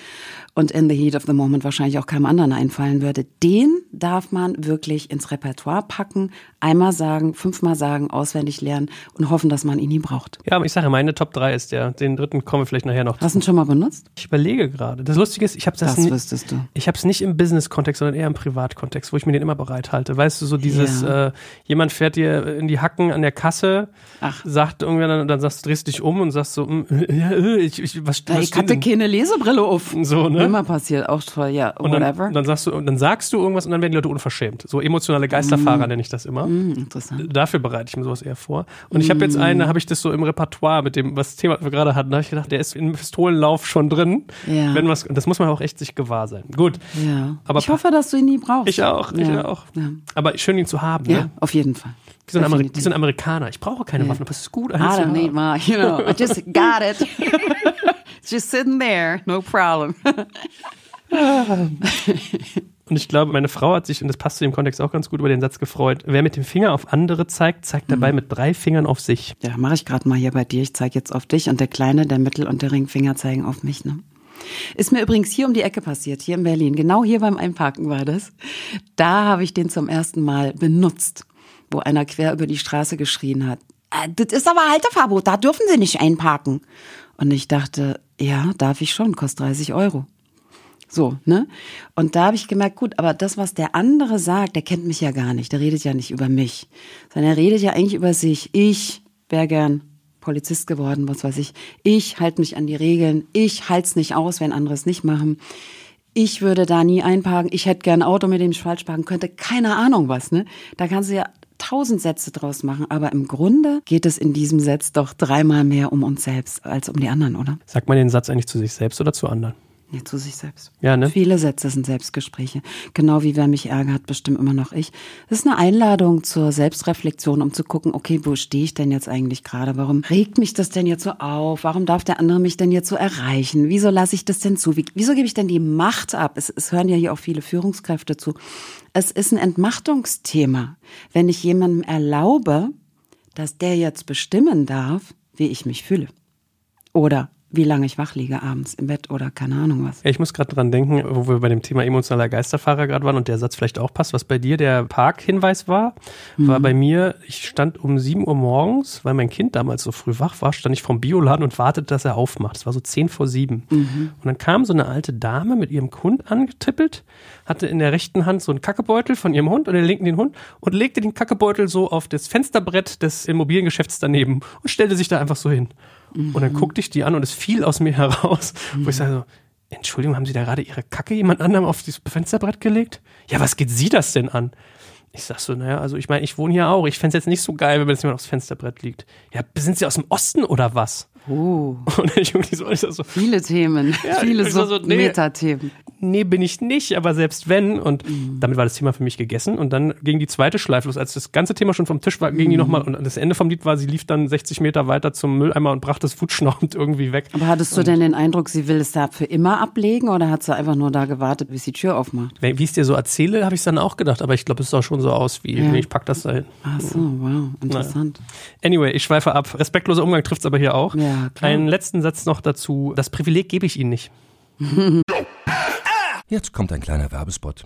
und in the heat of the moment wahrscheinlich auch keinem anderen einfallen würde. Den darf man wirklich ins Repertoire packen, einmal sagen, fünfmal sagen, auswendig lernen und hoffen, dass man ihn nie braucht. Ja, aber ich sage, meine Top 3 ist der. Den dritten kommen wir vielleicht nachher noch. Hast du ihn schon mal benutzt? Ich überlege gerade. Das Lustige ist, ich habe das, Das wüsstest du. Ich habe es nicht im Business-Kontext, sondern eher im Privatkontext, wo ich mir den immer bereithalte. Weißt du, so dieses, Ja. äh, jemand fährt dir in die Hacken an der Kasse, Ach. sagt irgendwann, dann, dann sagst, drehst dich um und sagst so, äh, ich, ich, was, was Ich hatte denn? keine Lesebrille auf. So, ne? Immer passiert, auch toll, ja, Und whatever. dann, dann sagst du, und dann sagst du irgendwas und dann werden die Leute unverschämt. So emotionale Geisterfahrer nenne ich das immer. Hm, interessant. Dafür bereite ich mir sowas eher vor. Und ich habe jetzt einen, da habe ich das so im Repertoire mit dem, was Thema wir gerade hatten, da habe ich gedacht, der ist im Pistolenlauf schon drin. Ja. Wenn was, das muss man auch echt sich gewahr sein. Gut. Ja. Aber ich hoffe, dass du ihn nie brauchst. Ich auch, ich ja. auch. Ja. Aber schön, ihn zu haben. ja, Ne? auf jeden Fall. Wie, so ein Ameri- Definitiv. wie so ein Amerikaner. Ich brauche keine. Waffen, aber es ist gut, I don't need my, you know, I just got it. Just sitting there, no problem. Und ich glaube, meine Frau hat sich, und das passt zu dem Kontext auch ganz gut, über den Satz gefreut. Wer mit dem Finger auf andere zeigt, zeigt Mhm. dabei mit drei Fingern auf sich. Ja, mache ich gerade mal hier bei dir. Ich zeige jetzt auf dich und der kleine, der Mittel- und der Ringfinger zeigen auf mich. Ne? Ist mir übrigens hier um die Ecke passiert, hier in Berlin. Genau hier beim Einparken war das. Da habe ich den zum ersten Mal benutzt, wo einer quer über die Straße geschrien hat. "Äh, Das ist aber Halteverbot, da dürfen Sie nicht einparken. Und ich dachte, ja, darf ich schon, kostet 30 Euro. So, ne? Und da habe ich gemerkt, gut, aber das, was der andere sagt, der kennt mich ja gar nicht. Der redet ja nicht über mich, sondern er redet ja eigentlich über sich. Ich wäre gern Polizist geworden, was weiß ich. Ich halte mich an die Regeln. Ich halte es nicht aus, wenn andere es nicht machen. Ich würde da nie einparken. Ich hätte gern ein Auto, mit dem ich falsch parken könnte. Keine Ahnung was, ne? Da kannst du ja tausend Sätze draus machen. Aber im Grunde geht es in diesem Satz doch dreimal mehr um uns selbst als um die anderen, oder? Sagt man den Satz eigentlich zu sich selbst oder zu anderen? Nee, zu sich selbst. Ja, ne? Viele Sätze sind Selbstgespräche. Genau wie wer mich ärgert, bestimmt immer noch ich. Das ist eine Einladung zur Selbstreflexion, um zu gucken, okay, wo stehe ich denn jetzt eigentlich gerade? Warum regt mich das denn jetzt so auf? Warum darf der andere mich denn jetzt so erreichen? Wieso lasse ich das denn zu? Wie, wieso gebe ich denn die Macht ab? Es, es hören ja hier auch viele Führungskräfte zu. Es ist ein Entmachtungsthema. Wenn ich jemandem erlaube, dass der jetzt bestimmen darf, wie ich mich fühle. Oder wie lange ich wach liege abends im Bett oder keine Ahnung was. Ich muss gerade dran denken, wo wir bei dem Thema emotionaler Geisterfahrer gerade waren und der Satz vielleicht auch passt, was bei dir der Parkhinweis war, war bei mir, ich stand um 7 Uhr morgens, weil mein Kind damals so früh wach war, stand ich vom Bioladen und wartete, dass er aufmacht. Es war so 10 vor 7. Und dann kam so eine alte Dame mit ihrem Hund angetippelt, hatte in der rechten Hand so einen Kackebeutel von ihrem Hund und in der linken den Hund und legte den Kackebeutel so auf das Fensterbrett des Immobiliengeschäfts daneben und stellte sich da einfach so hin. Und dann guckte ich die an und es fiel aus mir heraus, wo ich sage so, Entschuldigung, haben Sie da gerade Ihre Kacke jemand anderem auf dieses Fensterbrett gelegt? Ja, was geht Sie das denn an? Ich sag so, naja, also ich meine, ich wohne hier auch. Ich fände es jetzt nicht so geil, wenn mir das jemand aufs Fensterbrett liegt. Ja, sind Sie aus dem Osten oder was? Oh, Und irgendwie so, ich so, viele Themen, Ja, viele so so, nee. Metathemen. nee, bin ich nicht, aber selbst wenn. Und mhm. damit war das Thema für mich gegessen. Und dann ging die zweite Schleife los. Als das ganze Thema schon vom Tisch war, ging mhm. die nochmal. Und das Ende vom Lied war, sie lief dann 60 Meter weiter zum Mülleimer und brachte das wutschnaubend irgendwie weg. Aber hattest du und denn den Eindruck, sie will es da für immer ablegen oder hat sie einfach nur da gewartet, bis die Tür aufmacht? Wie ich es dir so erzähle, habe ich es dann auch gedacht. Aber ich glaube, es sah schon so aus, wie ja. ich pack das da hin. Ach so, wow, interessant. Naja. Anyway, ich schweife ab. Respektloser Umgang trifft es aber hier auch. Ja, klar. Einen letzten Satz noch dazu. Das Privileg gebe ich Ihnen nicht. Jetzt kommt ein kleiner Werbespot.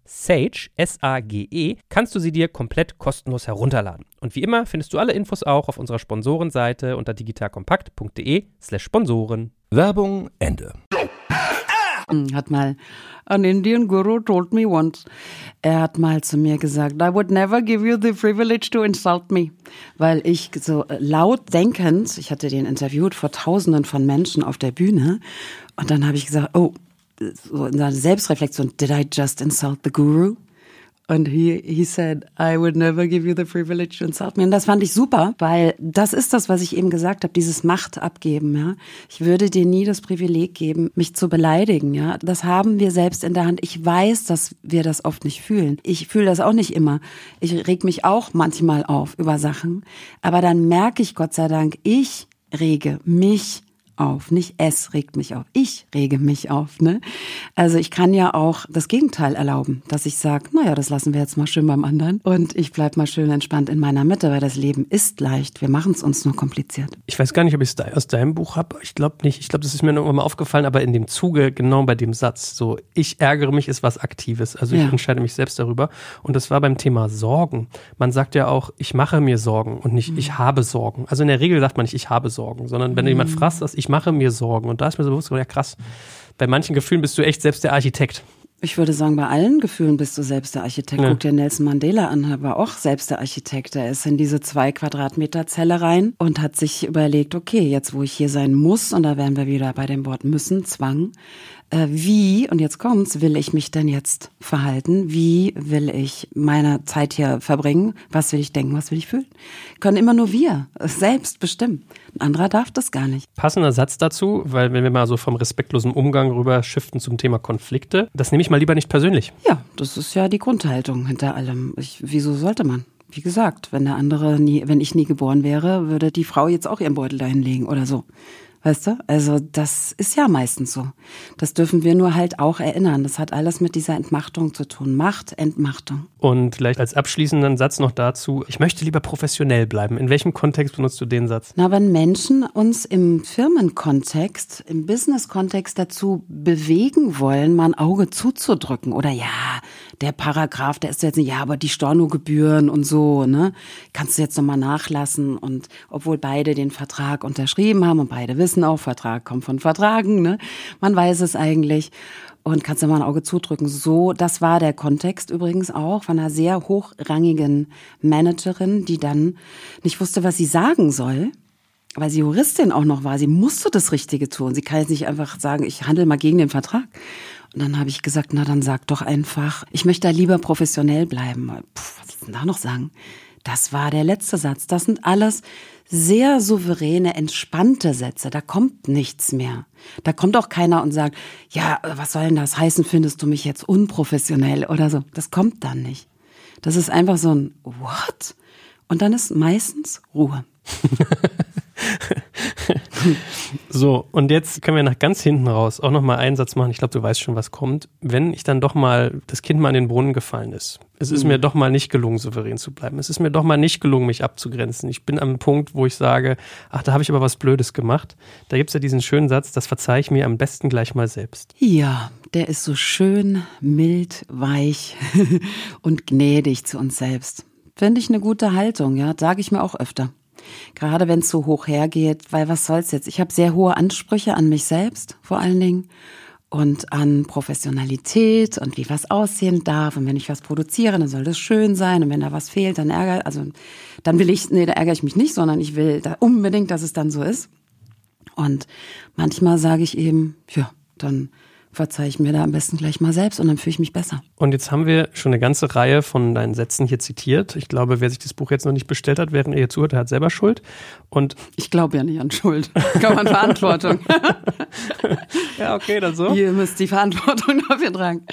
Sage, S-A-G-E, kannst du sie dir komplett kostenlos herunterladen. Und wie immer findest du alle Infos auch auf unserer Sponsorenseite unter digitalkompakt.de slash Sponsoren. Werbung Ende. Hat mal an Indian Guru told me once. Er hat mal zu mir gesagt, I would never give you the privilege to insult me. Weil ich so laut denkend, ich hatte den interviewt vor tausenden von Menschen auf der Bühne. Und dann habe ich gesagt, oh, so in seiner Selbstreflexion, did I just insult the guru? Und he, he said, I would never give you the privilege to insult me. Und das fand ich super, weil das ist das, was ich eben gesagt habe, dieses Macht abgeben, ja. Ich würde dir nie das Privileg geben, mich zu beleidigen, ja. Das haben wir selbst in der Hand. Ich weiß, dass wir das oft nicht fühlen. Ich fühle das auch nicht immer. Ich reg mich auch manchmal auf über Sachen. Aber dann merke ich, Gott sei Dank, ich rege mich auf. Nicht es regt mich auf. Ich rege mich auf. Ne? Also ich kann ja auch das Gegenteil erlauben, dass ich sage, naja, das lassen wir jetzt mal schön beim anderen und ich bleib mal schön entspannt in meiner Mitte, weil das Leben ist leicht. Wir machen es uns nur kompliziert. Ich weiß gar nicht, ob ich es aus deinem Buch habe. Ich glaube nicht. Ich glaube, das ist mir irgendwann mal aufgefallen, aber in dem Zuge, genau bei dem Satz, so, ich ärgere mich, ist was Aktives. Also ich ja. entscheide mich selbst darüber. Und das war beim Thema Sorgen. Man sagt ja auch, ich mache mir Sorgen und nicht, mhm. ich habe Sorgen. Also in der Regel sagt man nicht, ich habe Sorgen, sondern wenn mhm. jemand fragt, dass ich mache mir Sorgen. Und da ist mir so bewusst, ja krass, bei manchen Gefühlen bist du echt selbst der Architekt. Ich würde sagen, bei allen Gefühlen bist du selbst der Architekt. Ja. Guck dir Nelson Mandela an, er war auch selbst der Architekt. Er ist in diese zwei Quadratmeter Zelle rein und hat sich überlegt, okay, jetzt wo ich hier sein muss, und da wären wir wieder bei dem Wort müssen, Zwang, wie, und jetzt kommt's, will ich mich denn jetzt verhalten? Wie will ich meine Zeit hier verbringen? Was will ich denken? Was will ich fühlen? Können immer nur wir selbst bestimmen. Ein anderer darf das gar nicht. Passender Satz dazu, weil wenn wir mal so vom respektlosen Umgang rüber shiften zum Thema Konflikte, das nehme ich mal lieber nicht persönlich. Ja, das ist ja die Grundhaltung hinter allem. Ich, wieso sollte man? Wie gesagt, wenn der andere nie, wenn ich nie geboren wäre, würde die Frau jetzt auch ihren Beutel dahin legen oder so. Weißt du? Also das ist ja meistens so. Das dürfen wir nur halt auch erinnern. Das hat alles mit dieser Entmachtung zu tun. Macht, Entmachtung. Und vielleicht als abschließenden Satz noch dazu, ich möchte lieber professionell bleiben. In welchem Kontext benutzt du den Satz? Na, wenn Menschen uns im Firmenkontext, im Business-Kontext dazu bewegen wollen, mal ein Auge zuzudrücken oder ja, der Paragraph, der ist jetzt nicht, ja, aber die Stornogebühren und so, ne, kannst du jetzt nochmal nachlassen und obwohl beide den Vertrag unterschrieben haben und beide wissen auch, Vertrag kommt von Vertragen, ne, man weiß es eigentlich und kannst mal ein Auge zudrücken. So, das war der Kontext übrigens auch von einer sehr hochrangigen Managerin, die dann nicht wusste, was sie sagen soll weil sie Juristin auch noch war, sie musste das Richtige tun. Sie kann jetzt nicht einfach sagen, ich handle mal gegen den Vertrag. Und dann habe ich gesagt, na dann sag doch einfach, ich möchte da lieber professionell bleiben. Puh, was soll ich denn da noch sagen? Das war der letzte Satz. Das sind alles sehr souveräne, entspannte Sätze. Da kommt nichts mehr. Da kommt auch keiner und sagt, ja, was soll denn das heißen, findest du mich jetzt unprofessionell oder so. Das kommt dann nicht. Das ist einfach so ein What? Und dann ist meistens Ruhe. so, und jetzt können wir nach ganz hinten raus auch nochmal einen Satz machen. Ich glaube, du weißt schon, was kommt. Wenn ich dann doch mal, das Kind mal in den Brunnen gefallen ist, es ist mhm. mir doch mal nicht gelungen, souverän zu bleiben. Es ist mir doch mal nicht gelungen, mich abzugrenzen. Ich bin am Punkt, wo ich sage, ach, da habe ich aber was Blödes gemacht. Da gibt es ja diesen schönen Satz, das verzeihe ich mir am besten gleich mal selbst. Ja, der ist so schön, mild, weich und gnädig zu uns selbst. Finde ich eine gute Haltung, ja, sage ich mir auch öfter. Gerade wenn es so hoch hergeht, weil was soll's jetzt? Ich habe sehr hohe Ansprüche an mich selbst, vor allen Dingen. Und an Professionalität und wie was aussehen darf. Und wenn ich was produziere, dann soll das schön sein. Und wenn da was fehlt, dann ärgere, also, dann will ich, nee, da ärgere ich mich nicht, sondern ich will da unbedingt, dass es dann so ist. Und manchmal sage ich eben, ja, dann verzeihe ich mir da am besten gleich mal selbst und dann fühle ich mich besser. Und jetzt haben wir schon eine ganze Reihe von deinen Sätzen hier zitiert. Ich glaube, wer sich das Buch jetzt noch nicht bestellt hat, während er hier zuhört, der hat selber Schuld. Und ich glaube ja nicht an Schuld. Ich glaube an Verantwortung. ja, okay, dann so. Ihr müsst die Verantwortung dafür tragen.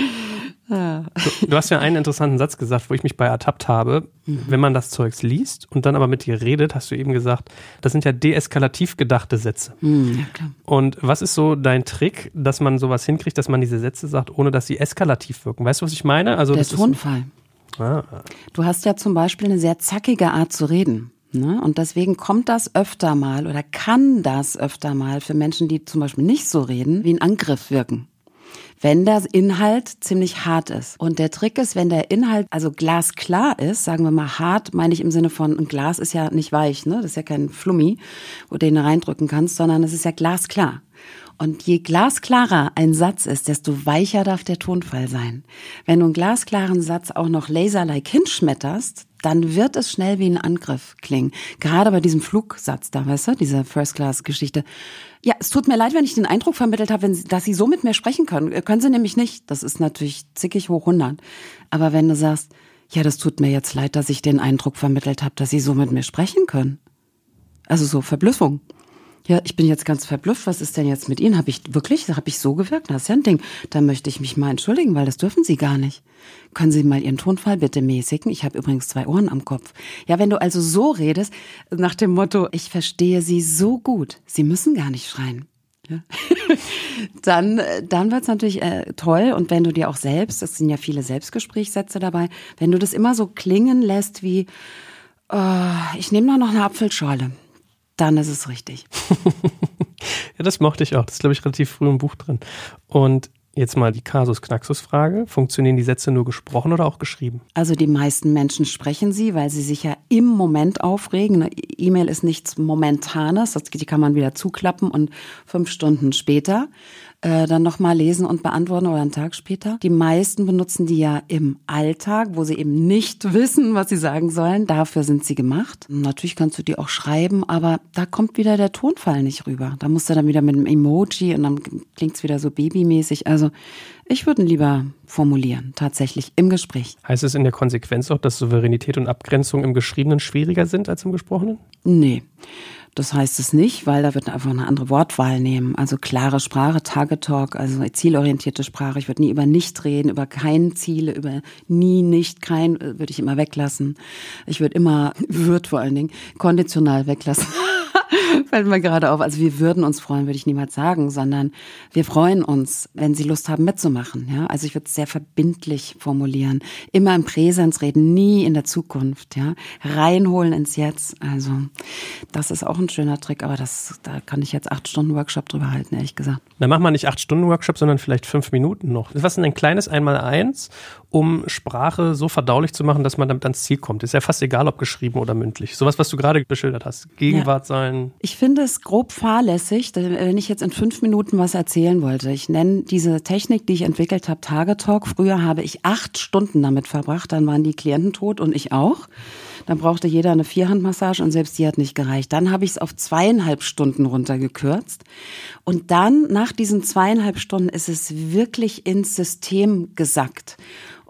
Ja. Du, du, hast ja einen interessanten Satz gesagt, wo ich mich bei ertappt habe. Mhm. Wenn man das Zeugs liest und dann aber mit dir redet, hast du eben gesagt, das sind ja deeskalativ gedachte Sätze. Mhm, ja. Und was ist so dein Trick, dass man sowas hinkriegt, dass man diese Sätze sagt, ohne dass sie eskalativ wirken? Weißt du, was ich meine? Also, Der Tonfall. Ist, ah. Du hast ja zum Beispiel eine sehr zackige Art zu reden. Ne? Und deswegen kommt das öfter mal oder kann das öfter mal für Menschen, die zum Beispiel nicht so reden, wie ein Angriff wirken wenn der Inhalt ziemlich hart ist. Und der Trick ist, wenn der Inhalt also glasklar ist, sagen wir mal hart, meine ich im Sinne von, ein Glas ist ja nicht weich, ne? Das ist ja kein Flummi, wo du ihn reindrücken kannst, sondern es ist ja glasklar. Und je glasklarer ein Satz ist, desto weicher darf der Tonfall sein. Wenn du einen glasklaren Satz auch noch laserlike hinschmetterst, dann wird es schnell wie ein Angriff klingen. Gerade bei diesem Flugsatz da, weißt du, diese First-Class-Geschichte. Ja, es tut mir leid, wenn ich den Eindruck vermittelt habe, Sie, dass Sie so mit mir sprechen können. Äh, können Sie nämlich nicht. Das ist natürlich zickig hoch 100. Aber wenn du sagst, ja, das tut mir jetzt leid, dass ich den Eindruck vermittelt habe, dass Sie so mit mir sprechen können. Also so Verblüffung. Ja, ich bin jetzt ganz verblüfft. Was ist denn jetzt mit Ihnen? Habe ich wirklich, habe ich so gewirkt? Das ist ja ein Ding. Da möchte ich mich mal entschuldigen, weil das dürfen Sie gar nicht. Können Sie mal Ihren Tonfall bitte mäßigen? Ich habe übrigens zwei Ohren am Kopf. Ja, wenn du also so redest, nach dem Motto, ich verstehe Sie so gut, Sie müssen gar nicht schreien. Ja. dann dann wird's natürlich äh, toll. Und wenn du dir auch selbst, es sind ja viele Selbstgesprächssätze dabei, wenn du das immer so klingen lässt wie, oh, ich nehme da noch eine Apfelschorle dann ist es richtig. ja, das mochte ich auch. Das ist, glaube ich, relativ früh im Buch drin. Und Jetzt mal die Kasus-Knaxus-Frage. Funktionieren die Sätze nur gesprochen oder auch geschrieben? Also die meisten Menschen sprechen sie, weil sie sich ja im Moment aufregen. Eine E-Mail ist nichts Momentanes, die kann man wieder zuklappen und fünf Stunden später äh, dann nochmal lesen und beantworten oder einen Tag später. Die meisten benutzen die ja im Alltag, wo sie eben nicht wissen, was sie sagen sollen. Dafür sind sie gemacht. Natürlich kannst du die auch schreiben, aber da kommt wieder der Tonfall nicht rüber. Da musst du dann wieder mit einem Emoji und dann klingt's wieder so babymäßig. Also ich würde ihn lieber formulieren, tatsächlich im Gespräch. Heißt es in der Konsequenz auch, dass Souveränität und Abgrenzung im Geschriebenen schwieriger sind als im Gesprochenen? Nee. Das heißt es nicht, weil da wird einfach eine andere Wortwahl nehmen. Also klare Sprache, Target Talk, also zielorientierte Sprache. Ich würde nie über nicht reden, über kein Ziele, über nie, nicht, kein, äh, würde ich immer weglassen. Ich würde immer, wird vor allen Dingen, konditional weglassen. Fällt mir gerade auf. Also wir würden uns freuen, würde ich niemals sagen, sondern wir freuen uns, wenn Sie Lust haben mitzumachen. Ja, also ich würde es sehr verbindlich formulieren. Immer im Präsens reden, nie in der Zukunft. Ja, reinholen ins Jetzt. Also das ist auch ein schöner Trick, aber das, da kann ich jetzt acht Stunden Workshop drüber halten, ehrlich gesagt. Dann machen wir nicht acht Stunden Workshop, sondern vielleicht fünf Minuten noch. Was ist denn ein kleines Einmaleins, um Sprache so verdaulich zu machen, dass man damit ans Ziel kommt? Ist ja fast egal, ob geschrieben oder mündlich. Sowas, was du gerade beschildert hast. Gegenwart ja. sein. Ich finde es grob fahrlässig, wenn ich jetzt in fünf Minuten was erzählen wollte. Ich nenne diese Technik, die ich entwickelt habe, Tagetalk. Früher habe ich acht Stunden damit verbracht, dann waren die Klienten tot und ich auch. Dann brauchte jeder eine Vierhandmassage und selbst die hat nicht gereicht. Dann habe ich es auf zweieinhalb Stunden runtergekürzt. Und dann, nach diesen zweieinhalb Stunden, ist es wirklich ins System gesackt.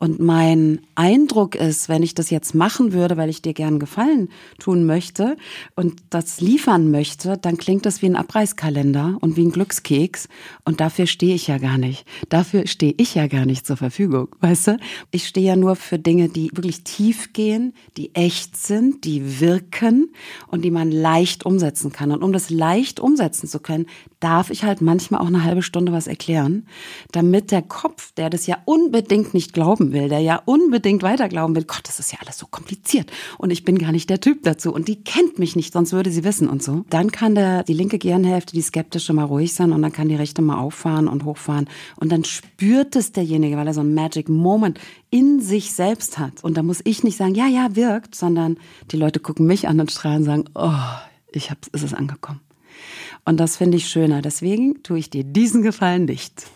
Und mein Eindruck ist, wenn ich das jetzt machen würde, weil ich dir gern Gefallen tun möchte und das liefern möchte, dann klingt das wie ein Abreißkalender und wie ein Glückskeks. Und dafür stehe ich ja gar nicht. Dafür stehe ich ja gar nicht zur Verfügung, weißt du? Ich stehe ja nur für Dinge, die wirklich tief gehen, die echt sind, die wirken und die man leicht umsetzen kann. Und um das leicht umsetzen zu können, darf ich halt manchmal auch eine halbe Stunde was erklären, damit der Kopf, der das ja unbedingt nicht glauben will, der ja unbedingt weiter glauben will, Gott, das ist ja alles so kompliziert und ich bin gar nicht der Typ dazu und die kennt mich nicht, sonst würde sie wissen und so. Dann kann der, die linke Gehirnhälfte, die skeptische mal ruhig sein und dann kann die rechte mal auffahren und hochfahren und dann spürt es derjenige, weil er so ein Magic Moment in sich selbst hat. Und da muss ich nicht sagen, ja, ja, wirkt, sondern die Leute gucken mich an und strahlen und sagen, oh, ich hab's, ist es angekommen. Und das finde ich schöner. Deswegen tue ich dir diesen Gefallen nicht.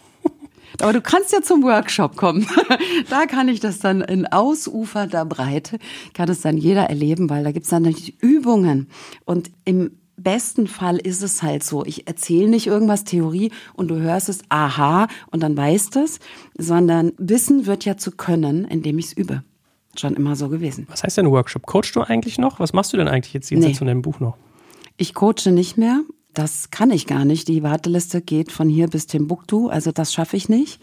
Aber du kannst ja zum Workshop kommen. da kann ich das dann in ausufernder Breite, kann es dann jeder erleben, weil da gibt es dann natürlich Übungen. Und im besten Fall ist es halt so. Ich erzähle nicht irgendwas Theorie und du hörst es, aha, und dann weißt es, sondern Wissen wird ja zu können, indem ich es übe. Schon immer so gewesen. Was heißt denn Workshop? Coachst du eigentlich noch? Was machst du denn eigentlich jetzt jenseits nee. von deinem Buch noch? Ich coache nicht mehr. Das kann ich gar nicht. Die Warteliste geht von hier bis Timbuktu, also das schaffe ich nicht.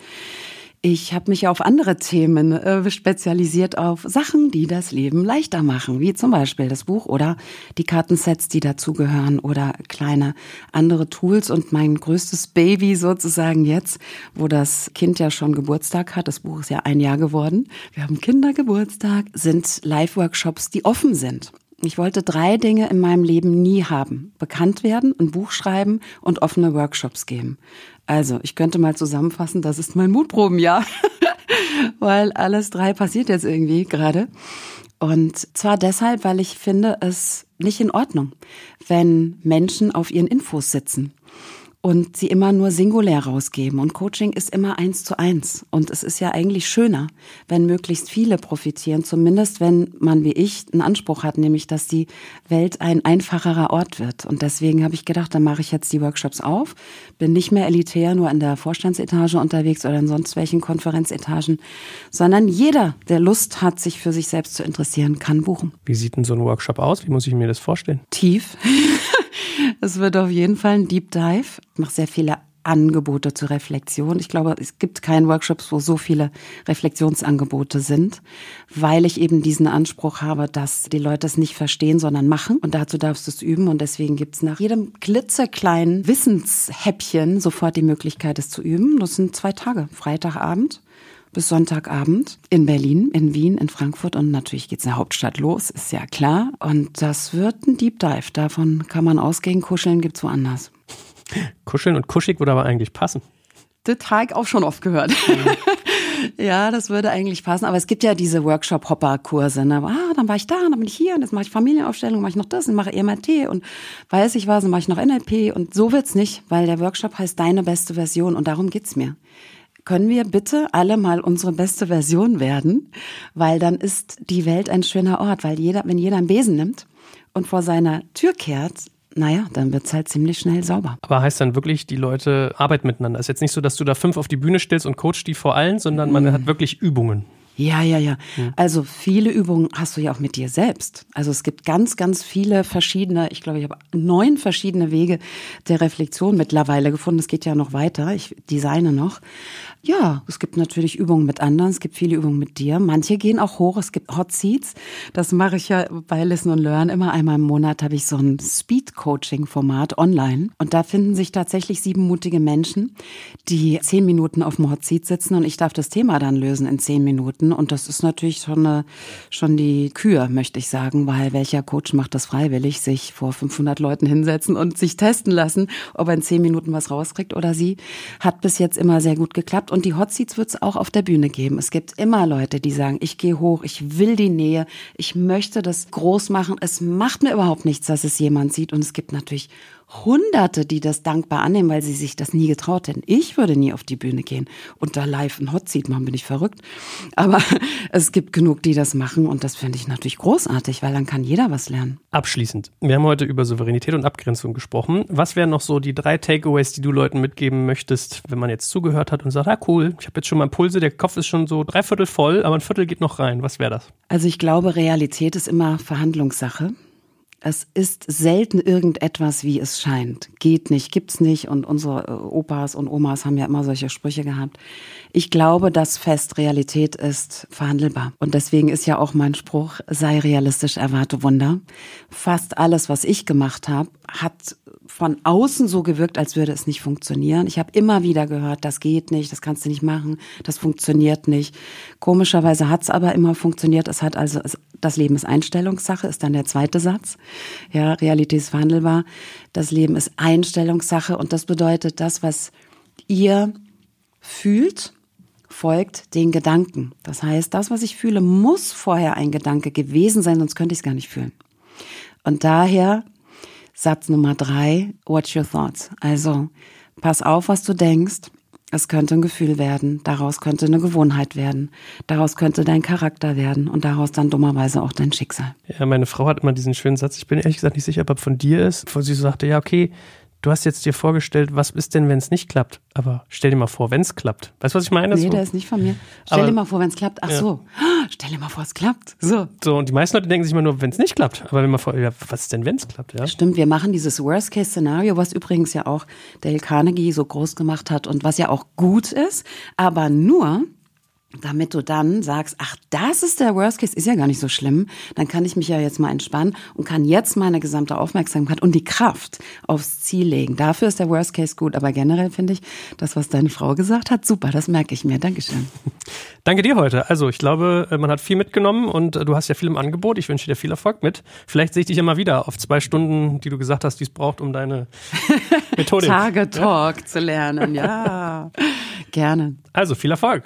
Ich habe mich auf andere Themen äh, spezialisiert, auf Sachen, die das Leben leichter machen, wie zum Beispiel das Buch oder die Kartensets, die dazugehören oder kleine andere Tools. Und mein größtes Baby sozusagen jetzt, wo das Kind ja schon Geburtstag hat, das Buch ist ja ein Jahr geworden, wir haben Kindergeburtstag, sind Live-Workshops, die offen sind. Ich wollte drei Dinge in meinem Leben nie haben. Bekannt werden, ein Buch schreiben und offene Workshops geben. Also, ich könnte mal zusammenfassen, das ist mein Mutprobenjahr. weil alles drei passiert jetzt irgendwie gerade. Und zwar deshalb, weil ich finde es nicht in Ordnung, wenn Menschen auf ihren Infos sitzen und sie immer nur singulär rausgeben. Und Coaching ist immer eins zu eins. Und es ist ja eigentlich schöner, wenn möglichst viele profitieren, zumindest wenn man wie ich einen Anspruch hat, nämlich dass die Welt ein einfacherer Ort wird. Und deswegen habe ich gedacht, dann mache ich jetzt die Workshops auf, bin nicht mehr elitär nur in der Vorstandsetage unterwegs oder in sonst welchen Konferenzetagen, sondern jeder, der Lust hat, sich für sich selbst zu interessieren, kann buchen. Wie sieht denn so ein Workshop aus? Wie muss ich mir das vorstellen? Tief. Es wird auf jeden Fall ein Deep Dive. Ich mache sehr viele Angebote zur Reflexion. Ich glaube, es gibt keinen Workshops, wo so viele Reflexionsangebote sind, weil ich eben diesen Anspruch habe, dass die Leute es nicht verstehen, sondern machen. Und dazu darfst du es üben. Und deswegen gibt es nach jedem klitzekleinen Wissenshäppchen sofort die Möglichkeit, es zu üben. Das sind zwei Tage, Freitagabend bis Sonntagabend in Berlin, in Wien, in Frankfurt und natürlich geht's in der Hauptstadt los, ist ja klar. Und das wird ein Deep Dive. Davon kann man ausgehen. Kuscheln gibt's woanders. Kuscheln und kuschig würde aber eigentlich passen. Das habe auch schon oft gehört. Mhm. ja, das würde eigentlich passen. Aber es gibt ja diese Workshop-Hopper-Kurse. Ne? Ah, dann war ich da, dann bin ich hier, und jetzt mache ich Familienaufstellung, mache ich noch das, und mache EMRT und weiß ich was, dann mache ich noch NLP. Und so wird's nicht, weil der Workshop heißt deine beste Version und darum geht's mir können wir bitte alle mal unsere beste Version werden, weil dann ist die Welt ein schöner Ort, weil jeder, wenn jeder einen Besen nimmt und vor seiner Tür kehrt, naja, dann wird es halt ziemlich schnell sauber. Aber heißt dann wirklich, die Leute arbeiten miteinander? Ist jetzt nicht so, dass du da fünf auf die Bühne stellst und coachst die vor allen, sondern man mhm. hat wirklich Übungen. Ja, ja, ja. Also viele Übungen hast du ja auch mit dir selbst. Also es gibt ganz, ganz viele verschiedene, ich glaube, ich habe neun verschiedene Wege der Reflexion mittlerweile gefunden. Es geht ja noch weiter. Ich designe noch. Ja, es gibt natürlich Übungen mit anderen, es gibt viele Übungen mit dir. Manche gehen auch hoch, es gibt Hot Seats. Das mache ich ja bei Listen und Learn. Immer einmal im Monat habe ich so ein Speed-Coaching-Format online. Und da finden sich tatsächlich sieben mutige Menschen, die zehn Minuten auf dem Hot Seat sitzen und ich darf das Thema dann lösen in zehn Minuten. Und das ist natürlich schon, eine, schon die Kür, möchte ich sagen, weil welcher Coach macht das freiwillig, sich vor 500 Leuten hinsetzen und sich testen lassen, ob er in zehn Minuten was rauskriegt oder sie. Hat bis jetzt immer sehr gut geklappt und die Hot Seats wird es auch auf der Bühne geben. Es gibt immer Leute, die sagen, ich gehe hoch, ich will die Nähe, ich möchte das groß machen. Es macht mir überhaupt nichts, dass es jemand sieht. Und es gibt natürlich Hunderte, die das dankbar annehmen, weil sie sich das nie getraut hätten. Ich würde nie auf die Bühne gehen und da live ein Hotseat machen, bin ich verrückt. Aber es gibt genug, die das machen und das finde ich natürlich großartig, weil dann kann jeder was lernen. Abschließend. Wir haben heute über Souveränität und Abgrenzung gesprochen. Was wären noch so die drei Takeaways, die du Leuten mitgeben möchtest, wenn man jetzt zugehört hat und sagt, ah cool, ich habe jetzt schon mal Impulse, der Kopf ist schon so dreiviertel voll, aber ein Viertel geht noch rein. Was wäre das? Also ich glaube, Realität ist immer Verhandlungssache. Es ist selten irgendetwas, wie es scheint. Geht nicht, gibt's nicht. Und unsere äh, Opas und Omas haben ja immer solche Sprüche gehabt. Ich glaube, dass fest Realität ist verhandelbar. Und deswegen ist ja auch mein Spruch, sei realistisch, erwarte Wunder. Fast alles, was ich gemacht habe, hat von außen so gewirkt, als würde es nicht funktionieren. Ich habe immer wieder gehört, das geht nicht, das kannst du nicht machen, das funktioniert nicht. Komischerweise hat es aber immer funktioniert. Es hat also das Leben ist Einstellungssache, ist dann der zweite Satz. Ja, Realität ist verhandelbar. Das Leben ist Einstellungssache und das bedeutet, das, was ihr fühlt, folgt den Gedanken. Das heißt, das, was ich fühle, muss vorher ein Gedanke gewesen sein, sonst könnte ich es gar nicht fühlen. Und daher Satz Nummer drei, watch your thoughts. Also, pass auf, was du denkst. Es könnte ein Gefühl werden, daraus könnte eine Gewohnheit werden, daraus könnte dein Charakter werden und daraus dann dummerweise auch dein Schicksal. Ja, meine Frau hat immer diesen schönen Satz, ich bin ehrlich gesagt nicht sicher, ob er von dir ist, wo sie so sagte, ja, okay, du hast jetzt dir vorgestellt, was ist denn, wenn es nicht klappt? Aber stell dir mal vor, wenn es klappt. Weißt du, was ich meine? Nee, so. der ist nicht von mir. Stell Aber, dir mal vor, wenn es klappt. Ach ja. so. Stell dir mal vor, es klappt. So. So, und die meisten Leute denken sich immer nur, wenn es nicht klappt. Aber wenn man vor, ja, was ist denn, wenn es klappt? Ja? Stimmt, wir machen dieses Worst-Case-Szenario, was übrigens ja auch Dale Carnegie so groß gemacht hat und was ja auch gut ist. Aber nur, damit du dann sagst, ach, das ist der Worst Case, ist ja gar nicht so schlimm, dann kann ich mich ja jetzt mal entspannen und kann jetzt meine gesamte Aufmerksamkeit und die Kraft aufs Ziel legen. Dafür ist der Worst Case gut, aber generell finde ich, das, was deine Frau gesagt hat, super, das merke ich mir. Dankeschön. Danke dir heute. Also ich glaube, man hat viel mitgenommen und du hast ja viel im Angebot. Ich wünsche dir viel Erfolg mit. Vielleicht sehe ich dich ja mal wieder auf zwei Stunden, die du gesagt hast, die es braucht, um deine Methode Tage Talk ja? zu lernen. Ja, gerne. Also viel Erfolg.